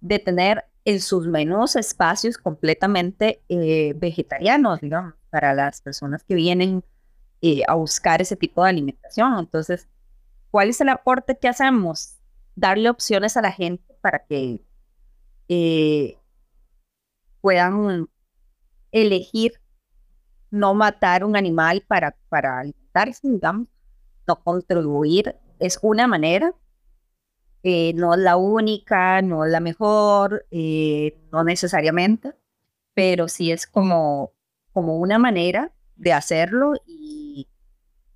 de tener en sus menús espacios completamente eh, vegetarianos, digamos, para las personas que vienen eh, a buscar ese tipo de alimentación. Entonces, ¿cuál es el aporte que hacemos? Darle opciones a la gente para que eh, puedan elegir no matar un animal para, para alimentarse, digamos, no contribuir. Es una manera, eh, no es la única, no es la mejor, no necesariamente, pero sí es como, como una manera de hacerlo y,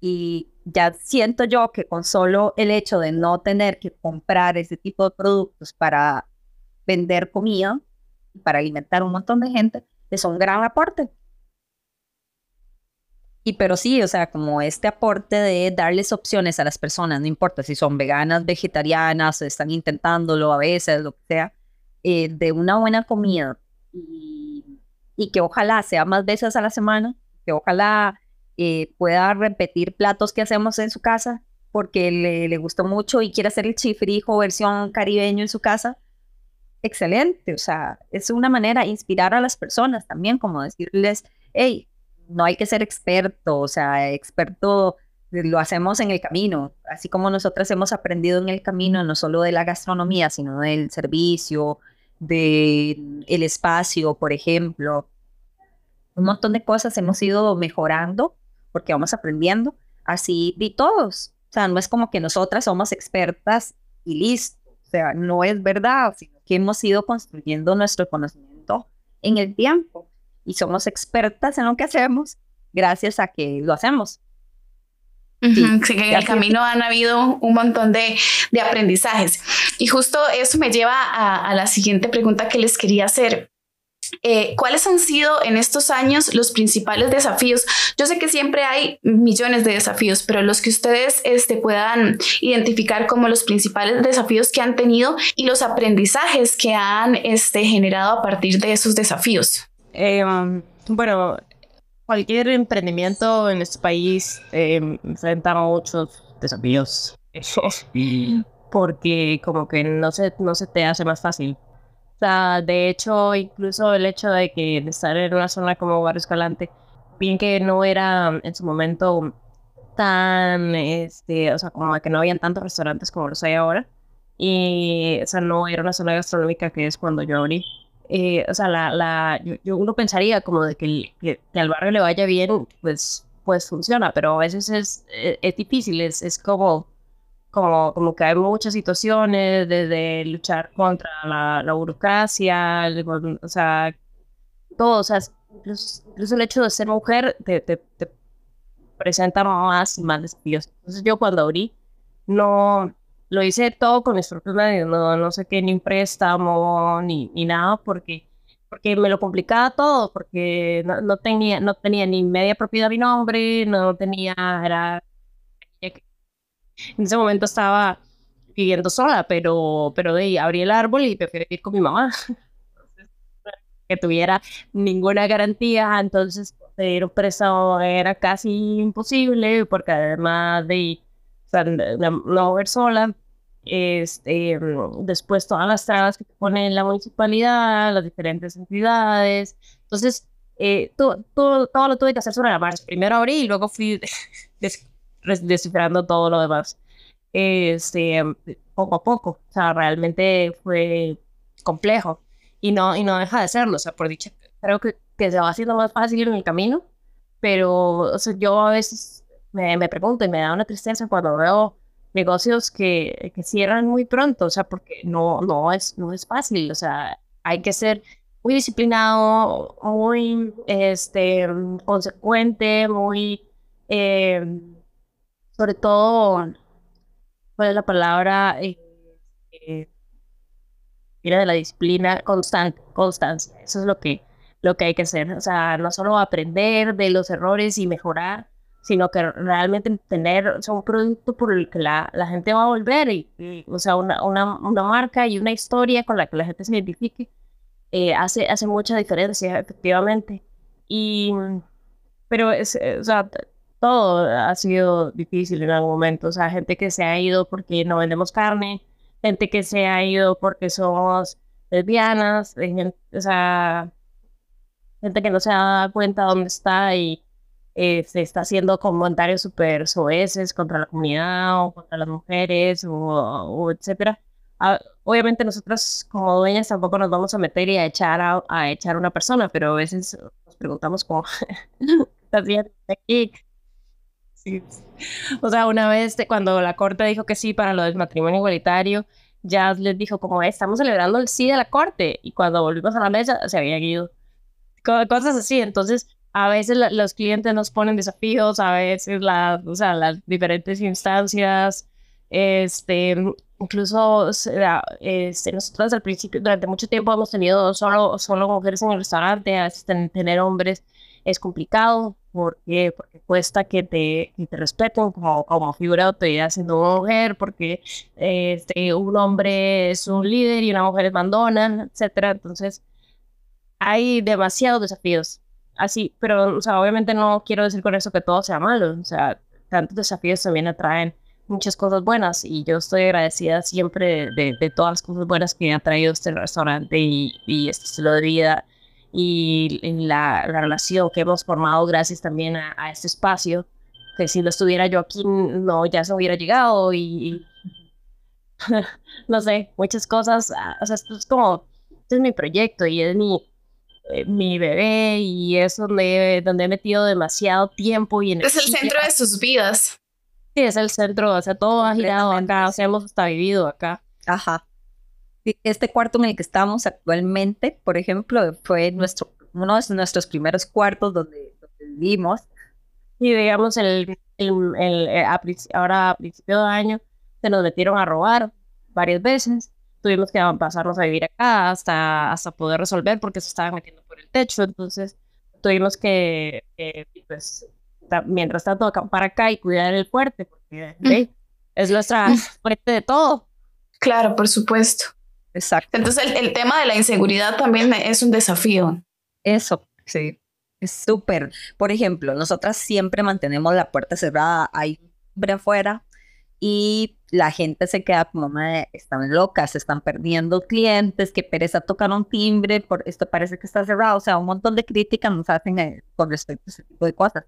y ya siento yo que con solo el hecho de no tener que comprar ese tipo de productos para vender comida, para alimentar un montón de gente, es un gran aporte. Y pero sí, o sea, como este aporte de darles opciones a las personas, no importa si son veganas, vegetarianas, están intentándolo a veces, lo que sea, eh, de una buena comida y, y, que ojalá sea más veces a la semana, que ojalá eh, pueda repetir platos que hacemos en su casa porque le, le gustó mucho y quiere hacer el chifrijo versión caribeño en su casa. Excelente, o sea, es una manera de inspirar a las personas también, como decirles, hey, no hay que ser experto, o sea, experto lo hacemos en el camino, así como nosotras hemos aprendido en el camino, no solo de la gastronomía, sino del servicio, del el espacio, por ejemplo, un montón de cosas hemos ido mejorando porque vamos aprendiendo. Así de todos. O sea, no es como que nosotras somos expertas y listo. O sea, no es verdad, sino que hemos ido construyendo nuestro conocimiento en el tiempo y somos expertas en lo que hacemos gracias a que lo hacemos. Sí, que en el camino han habido un montón de, de, aprendizajes. Y justo eso me lleva a, a la siguiente pregunta que les quería hacer. Eh, ¿Cuáles han sido en estos años los principales desafíos? Yo sé que siempre hay millones de desafíos, pero los que ustedes este, puedan identificar como los principales desafíos que han tenido y los aprendizajes que han este, generado a partir de esos desafíos. Em, bueno, cualquier emprendimiento en este país eh, enfrenta muchos desafíos. Porque como que no se, no se te hace más fácil de hecho, incluso el hecho de que estar en una zona como Barrio Escalante, bien que no era en su momento tan, este, o sea, como que no habían tantos restaurantes como los hay ahora, y, o sea, no era una zona gastronómica que es cuando yo abrí. Eh, o sea, la, la, yo, uno pensaría como de que, que, al barrio le vaya bien, pues, pues funciona, pero a veces es, es, es difícil, es, es como como, como que hay muchas situaciones, desde luchar contra la, la burocracia, o sea, todo, o sea, incluso, el hecho de ser mujer te, te, presenta más y más desafíos. Entonces yo cuando abrí, no, lo hice todo con mis propios medios, no, no sé qué, ni un préstamo, ni, ni nada, porque porque me lo complicaba todo, porque no, no, tenía, no tenía ni media propiedad a mi nombre, no tenía, era en ese momento estaba viviendo sola, pero, pero de abrí el árbol y prefiero vivir con mi mamá. que tuviera ninguna garantía, entonces pedir un préstamo era casi imposible, porque además de o sea, no ver sola, este, después todas las trabas que pone la municipalidad, las diferentes entidades. Entonces, eh, todo, todo, todo, lo tuve que hacer sobre la marcha. Primero abrí y luego fui descifrando todo lo demás. Este, poco a poco. O sea, realmente fue complejo. Y no, y no deja de serlo. O sea, por dicha, creo que, que se va haciendo más fácil en el camino. Pero, o sea, yo a veces me, me pregunto y me da una tristeza cuando veo negocios que, que cierran muy pronto, o sea, porque no, no, es, no es fácil, o sea, hay que ser muy disciplinado, muy este, consecuente, muy, eh, sobre todo, ¿cuál la palabra? Eh, eh, de la disciplina constante, constancia, eso es lo que, lo que hay que hacer, o sea, no solo aprender de los errores y mejorar, sino que realmente tener o un producto por el que la, la gente va a volver, y, o sea, una, una, una, marca y una historia con la que la gente se identifique, eh, hace, hace mucha diferencia, efectivamente. Y, pero, es, eh, todo ha sido difícil en algún momento, o sea, gente que se ha ido porque no vendemos carne, gente que se ha ido porque somos lesbianas, o sea, gente que no se da cuenta dónde está y eh, se está haciendo comentarios súper soeces contra la comunidad o contra las mujeres o, etcétera. Ah, obviamente nosotros como dueñas tampoco nos vamos a meter y a echar a, a echar una persona, pero a veces nos preguntamos cómo estás bien aquí. O sea, una vez cuando la corte dijo que sí para lo del matrimonio igualitario, ya les dijo como estamos celebrando el sí de la corte y cuando volvimos a la mesa se había ido. Cosas así, entonces a veces los clientes nos ponen desafíos, a veces la, o sea, las diferentes instancias, este, incluso este, nosotros al principio, durante mucho tiempo hemos tenido solo, solo mujeres en el restaurante, a veces tener hombres es complicado, porque cuesta que te, que te respeten como, como figura de autoridad siendo una mujer, porque este, un hombre es un líder y una mujer es mandona, etcétera. Entonces, hay demasiados desafíos así, pero, o sea, obviamente no quiero decir con eso que todo sea malo, o sea, tantos desafíos también atraen muchas cosas buenas y yo estoy agradecida siempre de, todas las cosas buenas que ha traído este restaurante y, y este estilo de vida y la, la, relación que hemos formado gracias también a, a, este espacio, que si no estuviera yo aquí no ya se hubiera llegado y, y no sé, muchas cosas, ah, o sea, esto es como, este es mi proyecto y es mi, eh, mi bebé y es donde, donde he metido demasiado tiempo y energía. Es el centro de sus vidas. Sí, es el centro, o sea, todo ha girado acá, o sea, hemos hasta vivido acá. Ajá. Este cuarto en el que estamos actualmente, por ejemplo, fue nuestro, uno de nuestros primeros cuartos donde, vivimos. Y digamos, el, el, el, eh, ahora a principio de año se nos metieron a robar varias veces tuvimos que pasarnos a vivir acá hasta, hasta poder resolver porque se estaban metiendo por el techo. Entonces tuvimos que, pues, mientras tanto, acampar acá y cuidar el fuerte, porque es nuestra fuerte de todo. Claro, por supuesto. Exacto. Entonces el, el, tema de la inseguridad también es un desafío. Eso, sí. Es súper. Por ejemplo, nosotras siempre mantenemos la puerta cerrada, hay hombre afuera y la gente se queda como, están locas, están perdiendo clientes, que pereza tocar un timbre, por esto parece que está cerrado, o sea, un montón de críticas nos hacen eh, con respecto a ese tipo de cosas.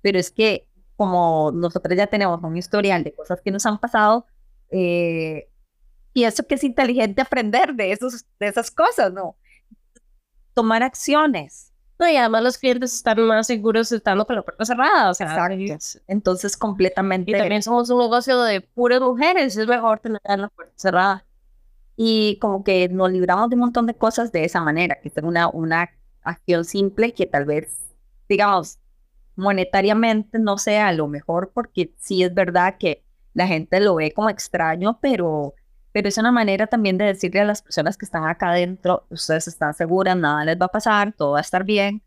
Pero es que como nosotros ya tenemos un historial de cosas que nos han pasado, eh, y eso que es inteligente aprender de, esos, de esas cosas, ¿no? Tomar acciones. No, y además los clientes están más seguros estando con la puerta cerrada, o sea. Entonces, completamente. Y también somos un negocio de puras mujeres, es mejor tener la puerta cerrada. Y como que nos libramos de un montón de cosas de esa manera, que es una, una acción simple que tal vez, digamos, monetariamente no sea lo mejor, porque sí es verdad que la gente lo ve como extraño, pero pero es una manera también de decirle a las personas que están acá adentro, ustedes están seguras, nada les va a pasar, todo va a estar bien.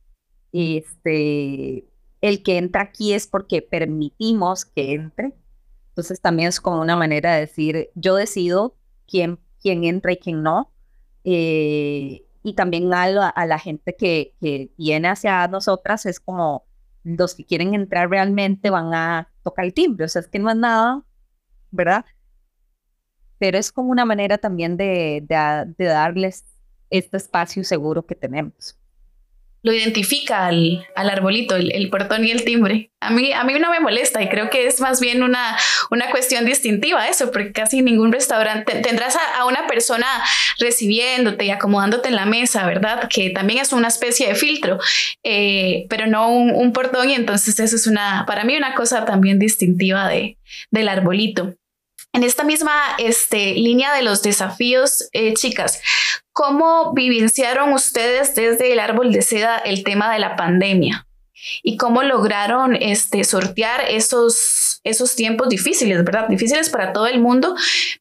Este, el que entra aquí es porque permitimos que entre. Entonces también es como una manera de decir, yo decido quién, quién entra y quién no. Eh, y también a la, a la gente que, que, viene hacia nosotras es como los que quieren entrar realmente van a tocar el timbre. O sea, es que no es nada, ¿verdad? Pero es como una manera también de, darles este espacio seguro que tenemos lo identifica al, arbolito, el, portón y el timbre. A mí, a mí no me molesta y creo que es más bien una, una cuestión distintiva eso, porque casi ningún restaurante tendrás a, una persona recibiéndote y acomodándote en la mesa, ¿verdad? Que también es una especie de filtro, eh, pero no un, portón y entonces eso es una, para mí una cosa también distintiva de, del arbolito. En esta misma este, línea de los desafíos, eh, chicas, ¿cómo vivenciaron ustedes desde el árbol de seda el tema de la pandemia? ¿Y cómo lograron este, sortear esos, esos tiempos difíciles, verdad? Difíciles para todo el mundo,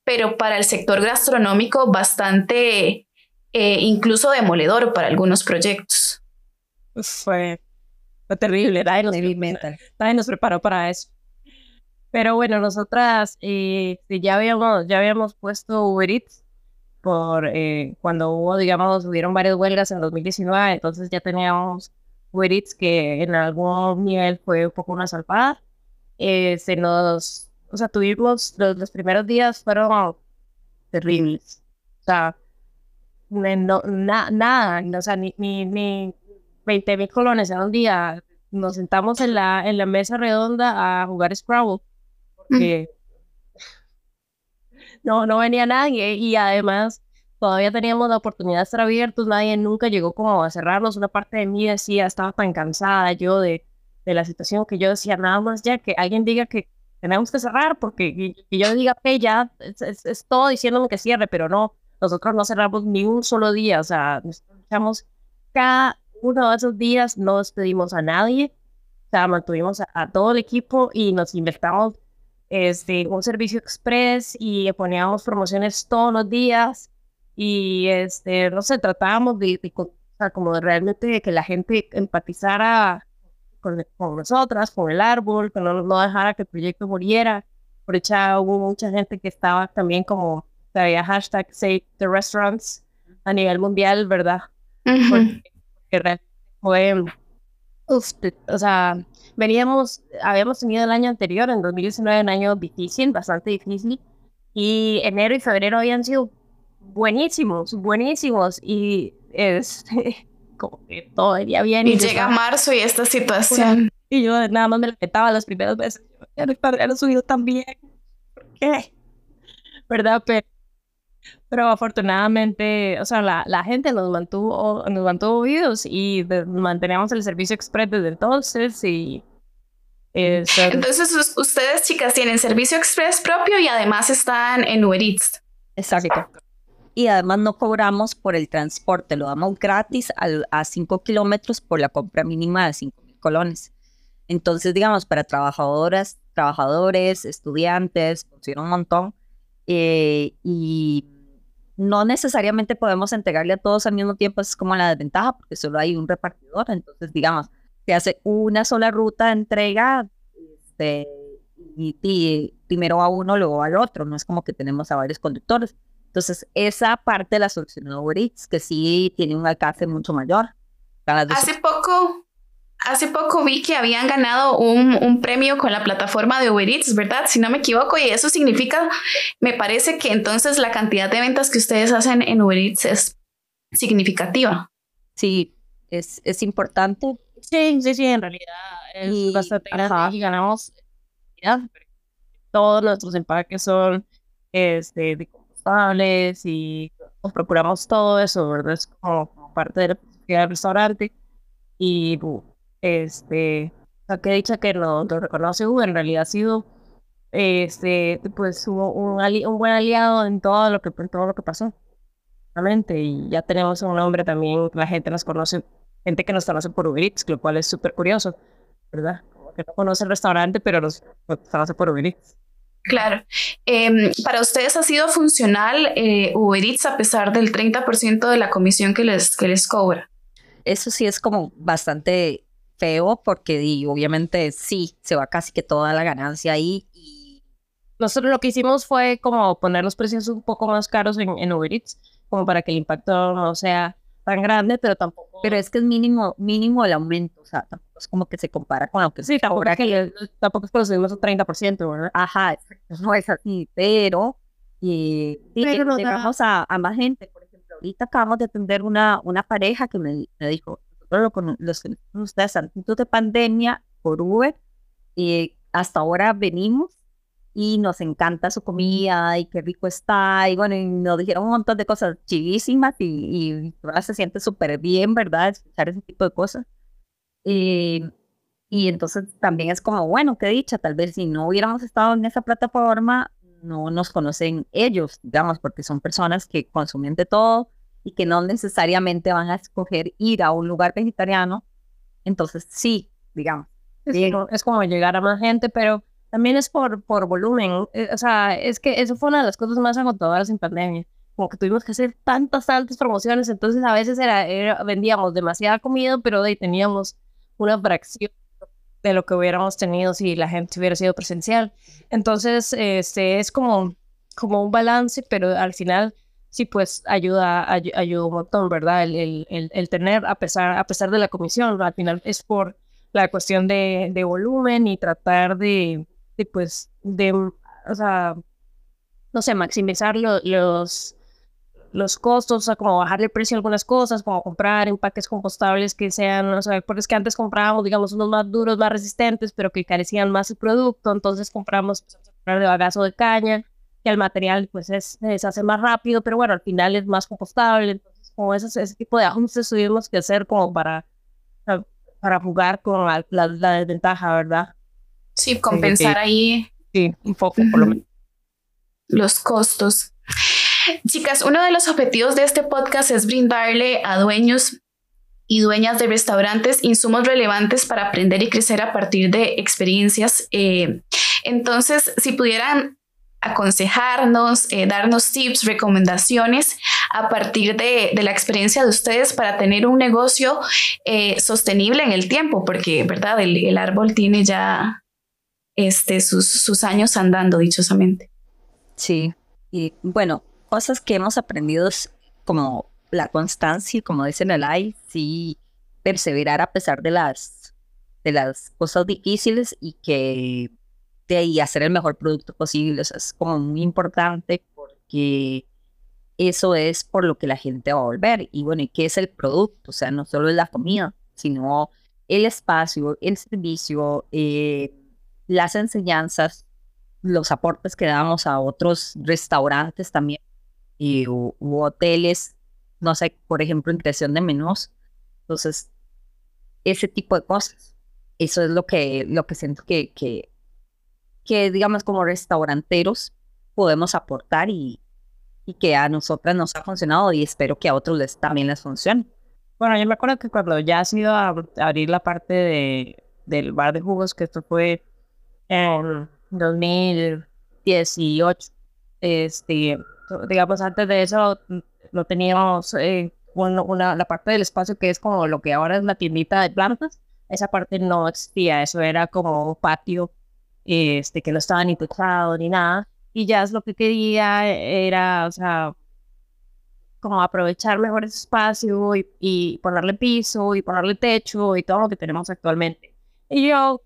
pero para el sector gastronómico bastante eh, incluso demoledor para algunos proyectos. Fue, fue terrible, nadie nos, nadie nos preparó para eso. Pero bueno, nosotras eh, ya, habíamos, ya habíamos puesto Uber Eats por eh, cuando hubo, digamos, hubieron varias huelgas en 2019, entonces ya teníamos Uber Eats que en algún nivel fue un poco una salpada. Eh, se nos, o sea, tuvimos los, primeros días fueron terribles. O sea, no, nada, o sea, ni, ni, ni 20 mil colones en un día. Nos sentamos en la, en la mesa redonda a jugar Scrabble porque no, no venía nadie y además todavía teníamos la oportunidad de estar abiertos, nadie nunca llegó como a cerrarnos, una parte de mí decía, estaba tan cansada yo de, de la situación que yo decía, nada más ya que alguien diga que tenemos que cerrar, porque que, yo diga, que ya, es, todo diciéndome que cierre, pero no, nosotros no cerramos ni un solo día, o sea, nosotros cada uno de esos días, no despedimos a nadie, o sea, mantuvimos a todo el equipo y nos inventamos este, un servicio express y poníamos promociones todos los días y, este, no sé, tratábamos de, o sea, como de realmente de que la gente empatizara con, con, nosotras, con el árbol, que no, no dejara que el proyecto muriera. Por hecho, hubo mucha gente que estaba también como, había hashtag Save the Restaurants a nivel mundial, ¿verdad? Porque, realmente fue, o sea, veníamos, habíamos tenido el año anterior, en 2019, un año difícil, bastante difícil, y enero y febrero habían sido buenísimos, buenísimos, y es como que todo iría bien. Y, llega marzo y esta situación. Y yo nada más me la los primeros meses, ya no subido tan bien, ¿por qué? ¿Verdad? Pero pero afortunadamente, o sea, la, la gente nos mantuvo, nos mantuvo vivos y manteníamos el servicio express desde entonces y... entonces ustedes, chicas, tienen servicio express propio y además están en Uber Eats. Exacto. Y además no cobramos por el transporte, lo damos gratis a 5 kilómetros por la compra mínima de 5 mil colones. Entonces, digamos, para trabajadoras, trabajadores, estudiantes, funciona un montón. Eh, y no necesariamente podemos entregarle a todos al mismo tiempo, es como la desventaja, porque solo hay un repartidor, entonces digamos, se hace una sola ruta de entrega este, primero a uno, luego al otro, no es como que tenemos a varios conductores. Entonces, esa parte la solucionó Uber Eats, que sí tiene un alcance mucho mayor. Hace poco, hace poco vi que habían ganado un, premio con la plataforma de Uber Eats, ¿verdad? Si no me equivoco, y eso significa, me parece que entonces la cantidad de ventas que ustedes hacen en Uber Eats es significativa. Sí, es, es importante. Sí, sí, sí, en realidad es bastante grande y ganamos todos nuestros empaques son este, de compostables y nos procuramos todo eso, ¿verdad? Es como parte de la del restaurante y este, o que dicha que lo, lo reconoce Uber, en realidad ha sido este, pues hubo un, un buen aliado en todo lo que, en todo lo que pasó. Realmente, y ya tenemos un nombre también, la gente nos conoce, gente que nos conoce por Uber Eats, lo cual es súper curioso, ¿verdad? Como que no conoce el restaurante, pero nos, conoce por Uber Eats. Claro. Em, para ustedes ha sido funcional eh, Uber Eats a pesar del 30% de la comisión que les, que les cobra. Eso sí es como bastante feo porque y, obviamente sí, se va casi que toda la ganancia ahí. Y... Nosotros lo que hicimos fue como poner los precios un poco más caros en, en Uber Eats, como para que el impacto no sea tan grande, pero tampoco... Pero es que es mínimo, mínimo el aumento, o sea, tampoco es como que se compara con lo que sí, tampoco, es que, tampoco es que lo subimos un 30%, ¿verdad? Ajá, no es así, pero y, y llegamos a, a, más gente. Por ejemplo, ahorita acabamos de atender una, una pareja que me, me dijo, nosotros los que ustedes antes de pandemia por Uber y hasta ahora venimos y nos encanta su comida y qué rico está y bueno, y nos dijeron un montón de cosas chivísimas y, y ahora se siente súper bien, ¿verdad? Escuchar ese tipo de cosas. Y, y entonces también es como, bueno, qué dicha, tal vez si no hubiéramos estado en esa plataforma, no nos conocen ellos, digamos, porque son personas que consumen de todo y que no necesariamente van a escoger ir a un lugar vegetariano. Entonces, sí, digamos. Es, como, llegar a más gente, pero también es por, por volumen. Eh, o sea, es que eso fue una de las cosas más agotadoras en pandemia. Como que tuvimos que hacer tantas, altas promociones, entonces a veces era, vendíamos demasiada comida, pero de ahí teníamos una fracción de lo que hubiéramos tenido si la gente hubiera sido presencial. Entonces, este es como, como un balance, pero al final sí, pues ayuda, ayuda un montón, ¿verdad? El, el, el, tener, a pesar, a pesar de la comisión, al final es por la cuestión de, de volumen y tratar de, de, pues, de, o sea, no sé, maximizar los, los costos, o sea, como bajarle el precio a algunas cosas, como comprar empaques compostables que sean, o sea, porque es que antes comprábamos, digamos, unos más duros, más resistentes, pero que carecían más el producto, entonces compramos, pues, comprar de bagazo de caña, que el material, pues, es, se hace más rápido, pero bueno, al final es más compostable, entonces, como ese, ese tipo de ajustes tuvimos que hacer como para, para jugar con la, la, desventaja, ¿verdad? Sí, compensar ahí. Sí, un poco, por lo menos. Los costos. Chicas, uno de los objetivos de este podcast es brindarle a dueños y dueñas de restaurantes insumos relevantes para aprender y crecer a partir de experiencias. Eh, entonces, si pudieran aconsejarnos, eh, darnos tips, recomendaciones a partir de, la experiencia de ustedes para tener un negocio eh, sostenible en el tiempo, porque, ¿verdad? El, árbol tiene ya este, sus, sus años andando, dichosamente. Sí, y bueno, cosas que hemos aprendido como la constancia, como dicen el AI, sí, perseverar a pesar de las, de las cosas difíciles y que de ahí hacer el mejor producto posible. O sea, es como muy importante porque eso es por lo que la gente va a volver. Y bueno, ¿y qué es el producto? O sea, no solo es la comida, sino el espacio, el servicio, eh, las enseñanzas, los aportes que damos a otros restaurantes también y, u, hoteles, no sé, por ejemplo, en creación de menús. Entonces, ese tipo de cosas. Eso es lo que, lo que siento que, que, digamos, como restauranteros podemos aportar y, y que a nosotras nos ha funcionado y espero que a otros les, también les funcione. Bueno, yo me acuerdo que cuando ya has ido a abrir la parte de, del bar de jugos, que esto fue en 2018, este, digamos, antes de eso no teníamos eh, una, la parte del espacio que es como lo que ahora es la tiendita de plantas. Esa parte no existía, eso era como patio este, que no estaba ni techado ni nada. Y es lo que quería era, o sea, como aprovechar mejor ese espacio y, y ponerle piso y ponerle techo y todo lo que tenemos actualmente. Y yo,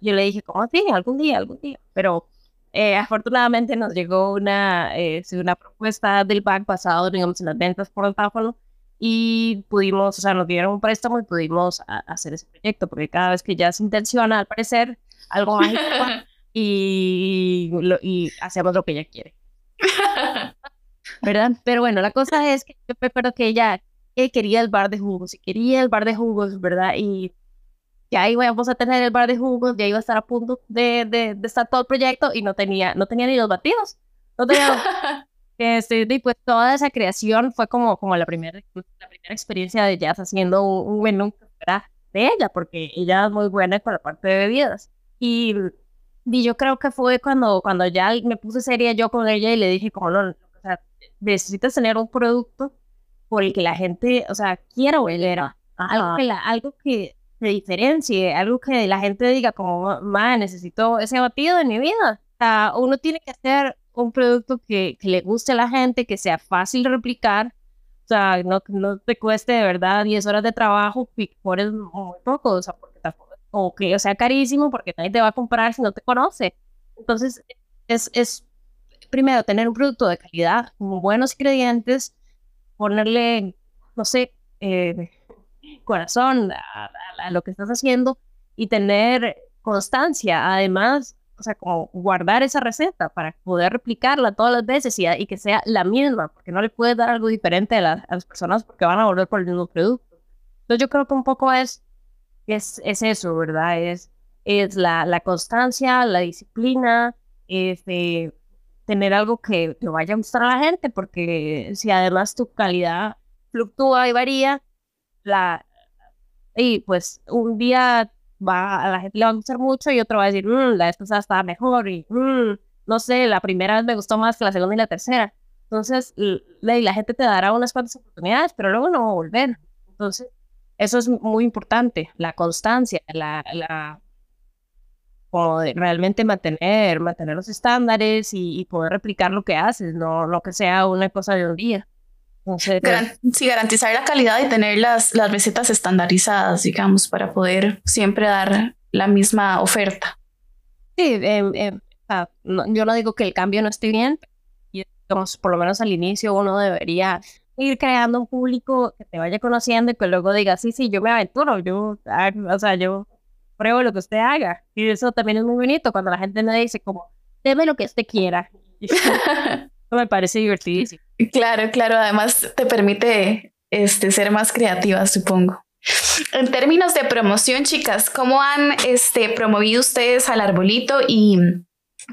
yo le dije, ¿cómo así? Algún día, algún día. Pero eh, afortunadamente nos llegó una, eh, una propuesta del banco basado, digamos, en las ventas por el teléfono y pudimos, o sea, nos dieron un préstamo y pudimos hacer ese proyecto, porque cada vez que ya se intenciona, al parecer, algo mágico y, y hacemos lo que ella quiere. ¿Verdad? Pero bueno, la cosa es que yo recuerdo que ella quería el bar de jugos y quería el bar de jugos, ¿verdad? Y ya ahí vamos a tener el bar de jugos, ya iba a estar a punto de, de, de estar todo el proyecto y no tenía, no tenía ni los batidos. No tenía, este, y pues toda esa creación fue como, como la, primera, la primera experiencia de Jazz haciendo un, menú de ella, porque ella es muy buena con la parte de bebidas. Y, y yo creo que fue cuando, cuando ya me puse seria yo con ella y le dije como, no, o sea, necesitas tener un producto por el que la gente, o sea, quiera volver a algo que, la, algo que diferencie, algo que la gente diga como, más necesito ese batido en mi vida. O sea, uno tiene que hacer un producto que, que, le guste a la gente, que sea fácil de replicar, o sea, no, no te cueste de verdad 10 horas de trabajo y muy poco, o sea, o que sea carísimo porque nadie te va a comprar si no te conoce. Entonces, es, es primero tener un producto de calidad, con buenos ingredientes, ponerle, no sé, eh, corazón a, lo que estás haciendo y tener constancia. Además, o sea, como guardar esa receta para poder replicarla todas las veces y, y que sea la misma, porque no le puedes dar algo diferente a, las personas porque van a volver por el mismo producto. Entonces yo creo que un poco es, es, es eso, ¿verdad? Es, es la, la constancia, la disciplina, es de tener algo que te vaya a gustar a la gente, porque si además tu calidad fluctúa y varía, la, y pues un día va, a la gente le va a gustar mucho y otro va a decir, mmm, la vez pasada estaba mejor y mmm, no sé, la primera vez me gustó más que la segunda y la tercera. Entonces, la, la gente te dará unas cuantas oportunidades, pero luego no va a volver. Entonces, eso es muy importante, la constancia, la, la como realmente mantener, mantener los estándares y, poder replicar lo que haces, no lo que sea una cosa de un día. sí, garantizar la calidad y tener las, las recetas estandarizadas, digamos, para poder siempre dar la misma oferta. Sí, em, em, yo no digo que el cambio no esté bien, y digamos, por lo menos al inicio uno debería ir creando un público que te vaya conociendo y que luego diga, sí, sí, yo me aventuro, yo, ah, o sea, yo pruebo lo que usted haga. Y eso también es muy bonito cuando la gente me dice como, deme lo que usted quiera. me parece divertidísimo. Claro, claro, además te permite este, ser más creativa, supongo. En términos de promoción, chicas, ¿cómo han este, promovido ustedes al arbolito y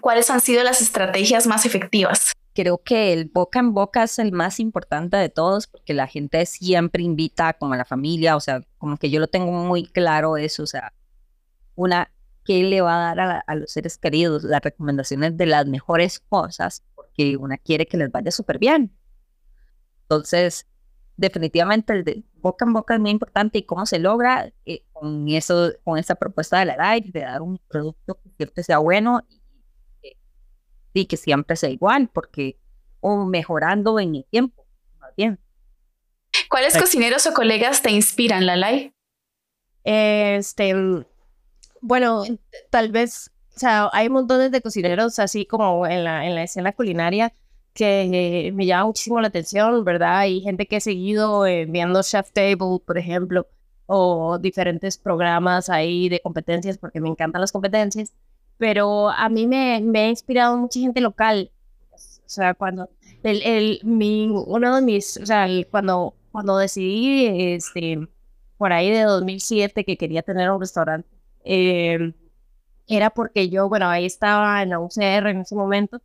cuáles han sido las estrategias más efectivas? Creo que el boca en boca es el más importante de todos porque la gente siempre invita como a la familia, o sea, como que yo lo tengo muy claro eso, o sea, una que le va a dar a, los seres queridos las recomendaciones de las mejores cosas porque una quiere que les vaya súper bien. Entonces, definitivamente el boca en boca es muy importante y cómo se logra eh, con eso, con esa propuesta de la live, de dar un producto que sea bueno que siempre sea igual, porque o mejorando en el tiempo, más bien. ¿Cuáles cocineros o colegas te inspiran, Lalai? Este, bueno, tal vez, o sea, hay montones de cocineros así como en la, en la escena culinaria que me llama muchísimo la atención, ¿verdad? Hay gente que he seguido eh, viendo Chef Table, por ejemplo, o diferentes programas ahí de competencias, porque me encantan las competencias pero a mí me, me ha inspirado mucha gente local. O sea, cuando el, el, mi, uno de mis, o sea, cuando, cuando decidí, este, por ahí de 2007 que quería tener un restaurante, eh, era porque yo, bueno, ahí estaba en la UCR en ese momento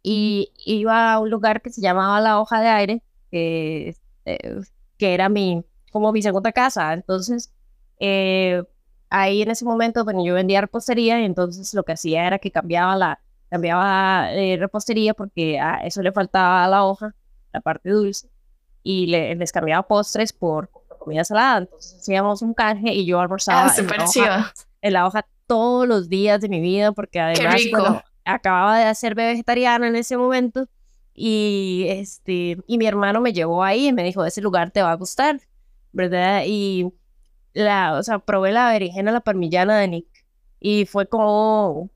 y iba a un lugar que se llamaba La Hoja de Aire, que, eh, que era mi, como mi segunda casa. Entonces, eh, ahí en ese momento, bueno, yo vendía repostería y entonces lo que hacía era que cambiaba la cambiaba eh, repostería porque a eso le faltaba a la hoja, la parte dulce, y le, les cambiaba postres por, comida salada. Entonces hacíamos un canje y yo almorzaba ah, en, la hoja, en, la hoja, todos los días de mi vida porque además acababa de ser vegetariana en ese momento y este y mi hermano me llevó ahí y me dijo ese lugar te va a gustar verdad y la, o sea, probé la berenjena, la parmillana de Nick y fue como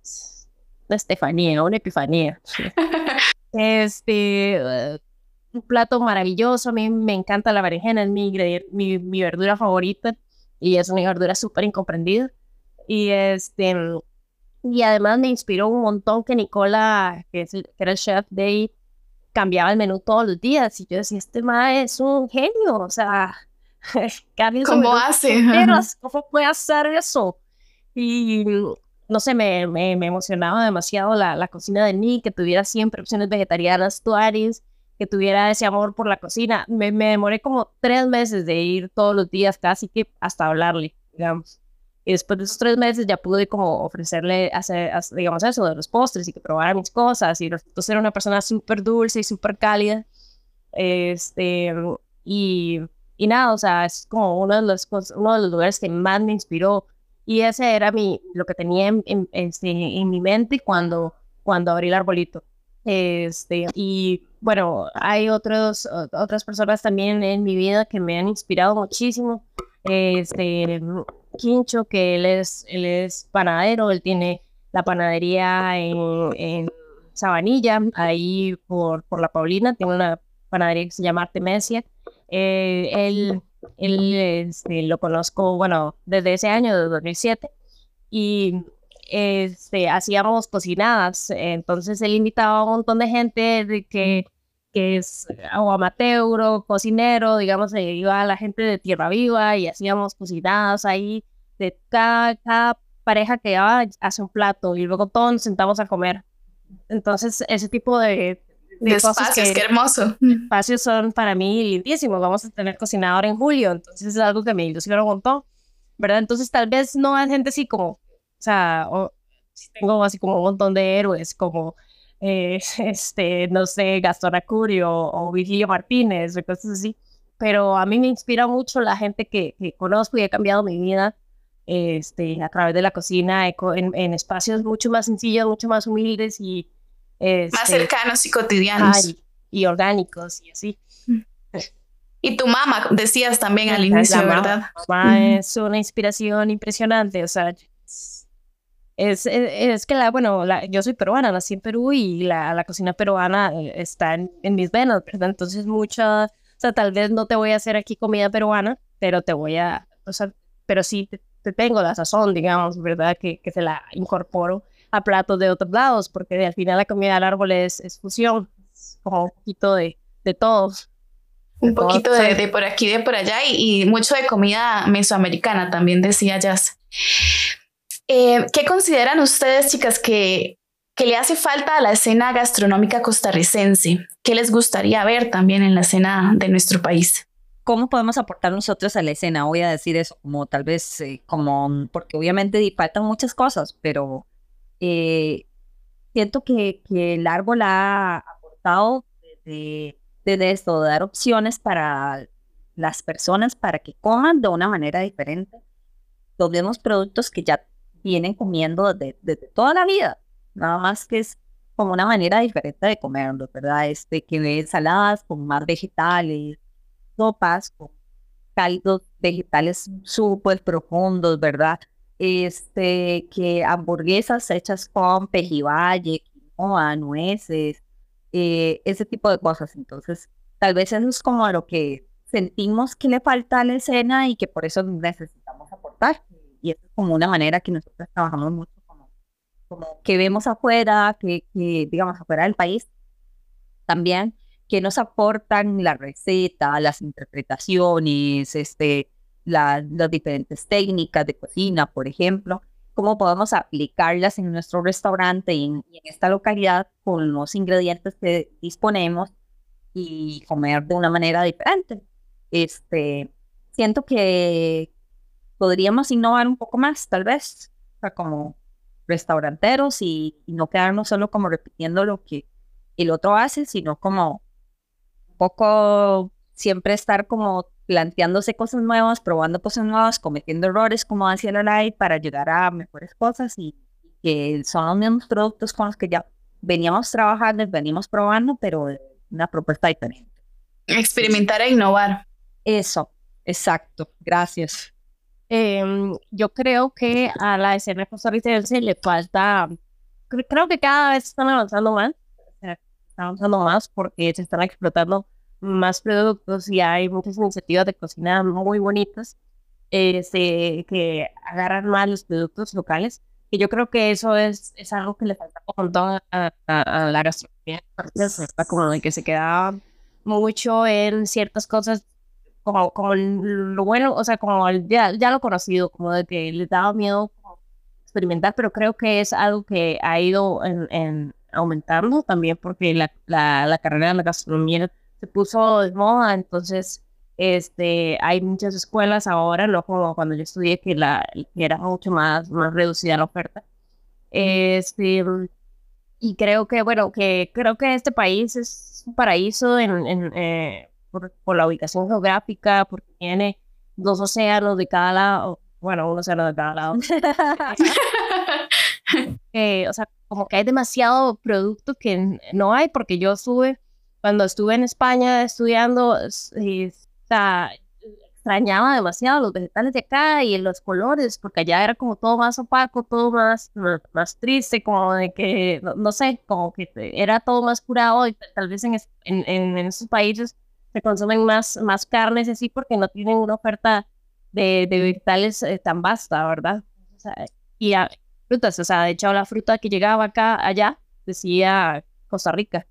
una estefanía, una epifanía. este, uh, un plato maravilloso, a mí me encanta la berenjena, es mi, mi, mi verdura favorita y es una verdura súper incomprendida. Y este, y además me inspiró un montón que Nicola, que, es que era el chef de ahí, cambiaba el menú todos los días. Y yo decía, este ma es un genio, o sea, ¿Cómo hace? ¿Cómo puede hacer eso? Y no sé, me, me, emocionaba demasiado la, la, cocina de Nick, que tuviera siempre opciones vegetarianas, tuaris, que tuviera ese amor por la cocina. Me, me, demoré como tres meses de ir todos los días casi que hasta hablarle, digamos. Y después de esos tres meses ya pude como ofrecerle, hacer, digamos eso, de los postres y que probara mis cosas. Y entonces era una persona súper dulce y súper cálida. Este, y y nada, o sea, es como uno de los, uno de los lugares que más me inspiró. Y ese era mi, lo que tenía en, en, este, en mi mente cuando, cuando abrí el arbolito. Este, y bueno, hay otros, otras personas también en mi vida que me han inspirado muchísimo. Este, Quincho, que él es, él es panadero, él tiene la panadería en, en Sabanilla, ahí por, por la Paulina, tiene una panadería que se llama Artemisia. Eh, él, él este, lo conozco, bueno, desde ese año, de 2007, y este, hacíamos cocinadas, entonces él invitaba a un montón de gente de que, que es o amateur o cocinero, digamos, se iba a la gente de Tierra Viva y hacíamos cocinadas ahí, de cada, cada pareja que iba hace un plato y luego todos nos sentamos a comer. Entonces, ese tipo de, de, espacios, qué hermoso. Espacios son para mí lindísimos. Vamos a tener cocinador en julio, entonces es algo que me ilusiona un montón, ¿verdad? Entonces, tal vez no hay gente así como o sea, tengo así como un montón de héroes como, eh, este, no sé, Gastón Acurio o Virgilio Martínez o cosas así. Pero a mí me inspira mucho la gente que, conozco y ha cambiado mi vida este, a través de la cocina en, en espacios mucho más sencillos, mucho más humildes y... Este, más cercanos y cotidianos. y, orgánicos y así. Y tu mamá, decías también al inicio, ¿verdad? Mamá es una inspiración impresionante, o sea, es, es, que la, bueno, la, yo soy peruana, nací en Perú y la, la cocina peruana eh, está en, en, mis venas, ¿verdad? Entonces mucha, o sea, tal vez no te voy a hacer aquí comida peruana, pero te voy a, o sea, pero sí te, tengo la sazón, digamos, ¿verdad? Que, que, se la incorporo a platos de otros lados, porque al final la comida del árbol es, es fusión, como un poquito de, de todos. Un poquito de, de, por aquí, de por allá y, y mucho de comida mesoamericana, también decía Jazz. Eh, ¿Qué consideran ustedes, chicas, que, que le hace falta a la escena gastronómica costarricense? ¿Qué les gustaría ver también en la escena de nuestro país? ¿Cómo podemos aportar nosotros a la escena? Voy a decir eso, como tal vez, eh, como, porque obviamente faltan muchas cosas, pero eh, siento que, que, el árbol ha aportado desde, desde esto, dar opciones para las personas para que coman de una manera diferente. Tomemos productos que ya vienen comiendo desde, toda la vida, nada más que es como una manera diferente de comerlo, ¿verdad? Este, que ve ensaladas con más vegetales, sopas con caldos vegetales súper profundos, ¿verdad? Este, que hamburguesas hechas con pejibaye, quinoa, nueces, eh, ese tipo de cosas. Entonces, tal vez eso es como lo que sentimos que le falta a la escena y que por eso necesitamos aportar y es como una manera que nosotros trabajamos mucho como, que vemos afuera, que, digamos afuera del país, también que nos aportan la receta, las interpretaciones, este, las diferentes técnicas de cocina, por ejemplo, cómo podemos aplicarlas en nuestro restaurante y en, esta localidad con los ingredientes que disponemos y comer de una manera diferente. Este, siento que, podríamos innovar un poco más, tal vez, o sea, como restauranteros y, no quedarnos solo como repitiendo lo que el otro hace, sino como un poco siempre estar como planteándose cosas nuevas, probando cosas nuevas, cometiendo errores como hacía la live para llegar a mejores cosas y, que son los mismos productos con los que ya veníamos trabajando, veníamos probando, pero una propuesta diferente. Experimentar e innovar. Eso, exacto, gracias. Em, yo creo que a la escena costarricense le falta, creo que cada vez están avanzando más, están avanzando más porque se están explotando más productos y hay muchas iniciativas de cocina muy bonitas este, que agarran más los productos locales. Y yo creo que eso es, es algo que le falta un montón a, la gastronomía, como de que se queda mucho en ciertas cosas como, como lo bueno, o sea, como ya, ya lo conocido, como de que le daba miedo experimentar, pero creo que es algo que ha ido en, en aumentando también porque la, la, la, carrera de la gastronomía se puso de moda, entonces este, hay muchas escuelas ahora, no como cuando yo estudié que, la, que era mucho más, más reducida la oferta. Este, y creo que, bueno, que creo que este país es un paraíso en, en eh, por, la ubicación geográfica, porque tiene dos océanos de cada lado, bueno, un océano de cada lado. Eh, o sea, como que hay demasiado producto que no hay, porque yo estuve, cuando estuve en España estudiando, extrañaba demasiado los vegetales de acá y los colores, porque allá era como todo más opaco, todo más, más triste, como de que, no, sé, como que era todo más curado y tal vez en, en, en, esos países se consumen más, más carnes así porque no tienen una oferta de, de vegetales eh, tan vasta, ¿verdad? Y frutas, o sea, de hecho la fruta que llegaba acá, allá, decía Costa Rica.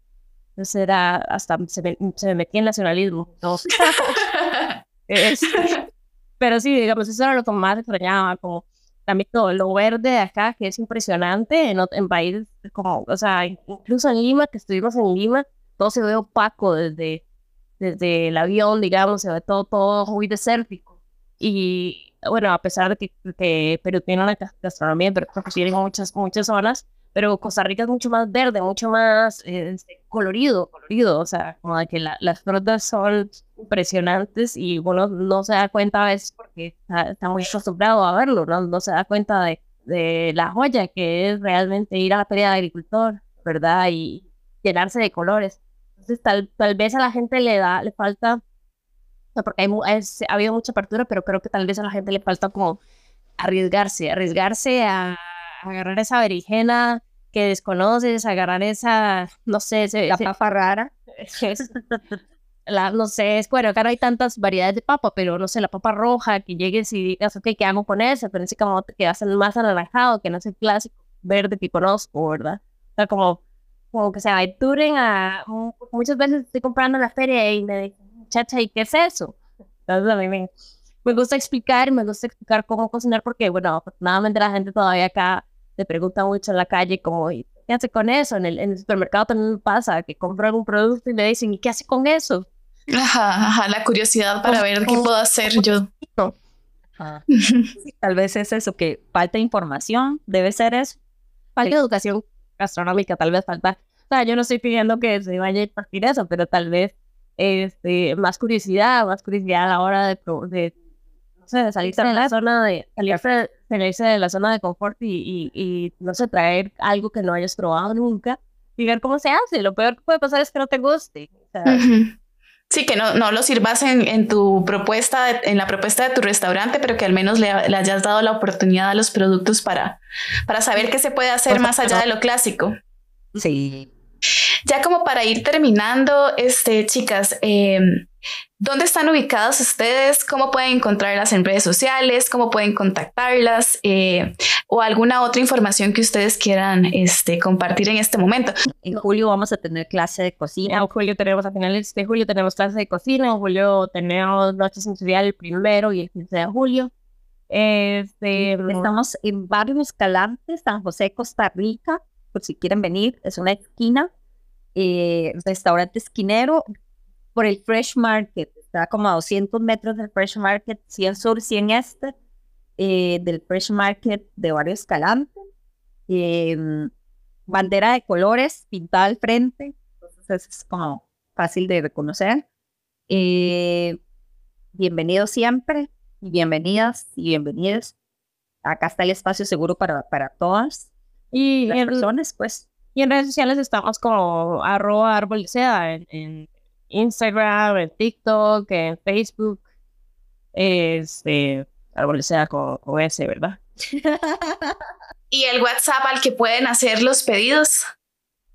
Entonces era hasta se me, se me metía en nacionalismo. pero sí, digamos, eso era lo que más extrañaba, como también todo lo verde de acá, que es impresionante en, en países como, o sea, incluso en Lima, que estuvimos en Lima, todo se ve opaco desde, desde el avión, digamos, se ve todo, todo muy desértico. Y bueno, a pesar de que, que Perú tiene una gastronomía, pero tiene muchas, muchas zonas, pero Costa Rica es mucho más verde, mucho más este, colorido, colorido, o sea, como de que las frutas son impresionantes y uno no se da cuenta a veces porque está, muy acostumbrado a verlo, ¿no? No se da cuenta de, de la joya que es realmente ir a la feria de agricultor, ¿verdad? Y llenarse de colores. Entonces, tal, tal vez a la gente le da, le falta, porque hay, ha habido mucha apertura, pero creo que tal vez a la gente le falta como arriesgarse, arriesgarse a agarrar esa berenjena que desconoces, agarrar esa, no sé, la papa rara. La, no sé, es bueno, acá no hay tantas variedades de papa, pero no sé, la papa roja, que llegues y digas, ok, ¿qué hago con esa? Pero ese como te quedas más anaranjado, que no es el clásico verde que conozco, ¿verdad? O sea, como, como que se aventuren a, muchas veces estoy comprando en la feria y me dicen, muchacha, ¿y qué es eso? Entonces a mí me, me gusta explicar, me gusta explicar cómo cocinar, porque, bueno, afortunadamente la gente todavía acá te pregunta mucho en la calle como, ¿qué hace con eso? En el, en el supermercado también pasa que compran un producto y me dicen, ¿y qué hace con eso? Ajá, ajá, la curiosidad para ver qué puedo hacer yo. tal vez es eso, que falta información, debe ser eso. Falta educación gastronómica, tal vez falta. O sea, yo no estoy pidiendo que se vaya a partir eso, pero tal vez este, más curiosidad, más curiosidad a la hora de, de de salirse de la zona de, salirse, de la zona de confort y, y, no sé, traer algo que no hayas probado nunca y ver cómo se hace. Lo peor que puede pasar es que no te guste. Sí, que no, no lo sirvas en, en tu propuesta, en la propuesta de tu restaurante, pero que al menos le, le, hayas dado la oportunidad a los productos para, para saber qué se puede hacer más allá de lo clásico. Sí. Ya como para ir terminando, este, chicas, eh, ¿Dónde están ubicadas ustedes? ¿Cómo pueden encontrarlas en redes sociales? ¿Cómo pueden contactarlas? Eh, ¿O alguna otra información que ustedes quieran este, compartir en este momento? En julio vamos a tener clase de cocina. En julio tenemos, a finales de julio tenemos clase de cocina. En julio tenemos noche sensorial el primero y el 15 de julio. Este, Estamos en Barrio Escalante, San José, Costa Rica. Por si quieren venir, es una esquina. Eh, restaurante esquinero por el Fresh Market. Está como a 200 metros del Fresh Market, 100 sur, 100 este, eh, del Fresh Market de Barrio Escalante. Em, bandera de colores pintada al frente, entonces es como fácil de reconocer. Eh, bienvenidos siempre y bienvenidas y bienvenidos. Acá está el espacio seguro para, para todas y las personas, pues. Y en redes sociales estamos como arroba árbol de seda en Instagram, en TikTok, en Facebook. Este, algo sea con, ese, ¿verdad? ¿Y el WhatsApp al que pueden hacer los pedidos?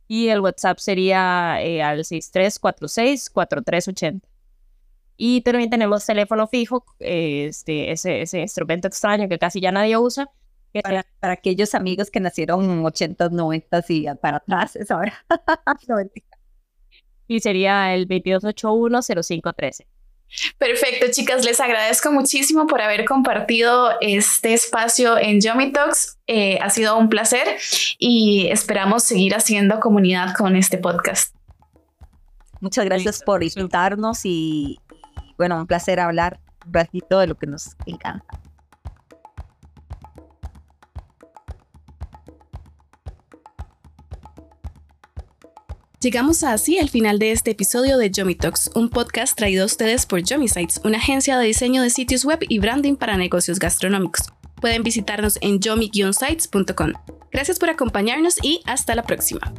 Y el WhatsApp sería eh, al 6346-4380. Y también tenemos teléfono fijo, este, ese, ese instrumento extraño que casi ya nadie usa. Para, para, aquellos amigos que nacieron en 80, 90 y para atrás, es ahora. y sería el 22810513. Perfecto, chicas, les agradezco muchísimo por haber compartido este espacio en Yomi Talks. Eh, ha sido un placer y esperamos seguir haciendo comunidad con este podcast. Muchas gracias por invitarnos y, bueno, un placer hablar un ratito de lo que nos encanta. Llegamos así al final de este episodio de Yomi Talks, un podcast traído a ustedes por Yomi Sites, una agencia de diseño de sitios web y branding para negocios gastronómicos. Pueden visitarnos en yomi-sites.com. Gracias por acompañarnos y hasta la próxima.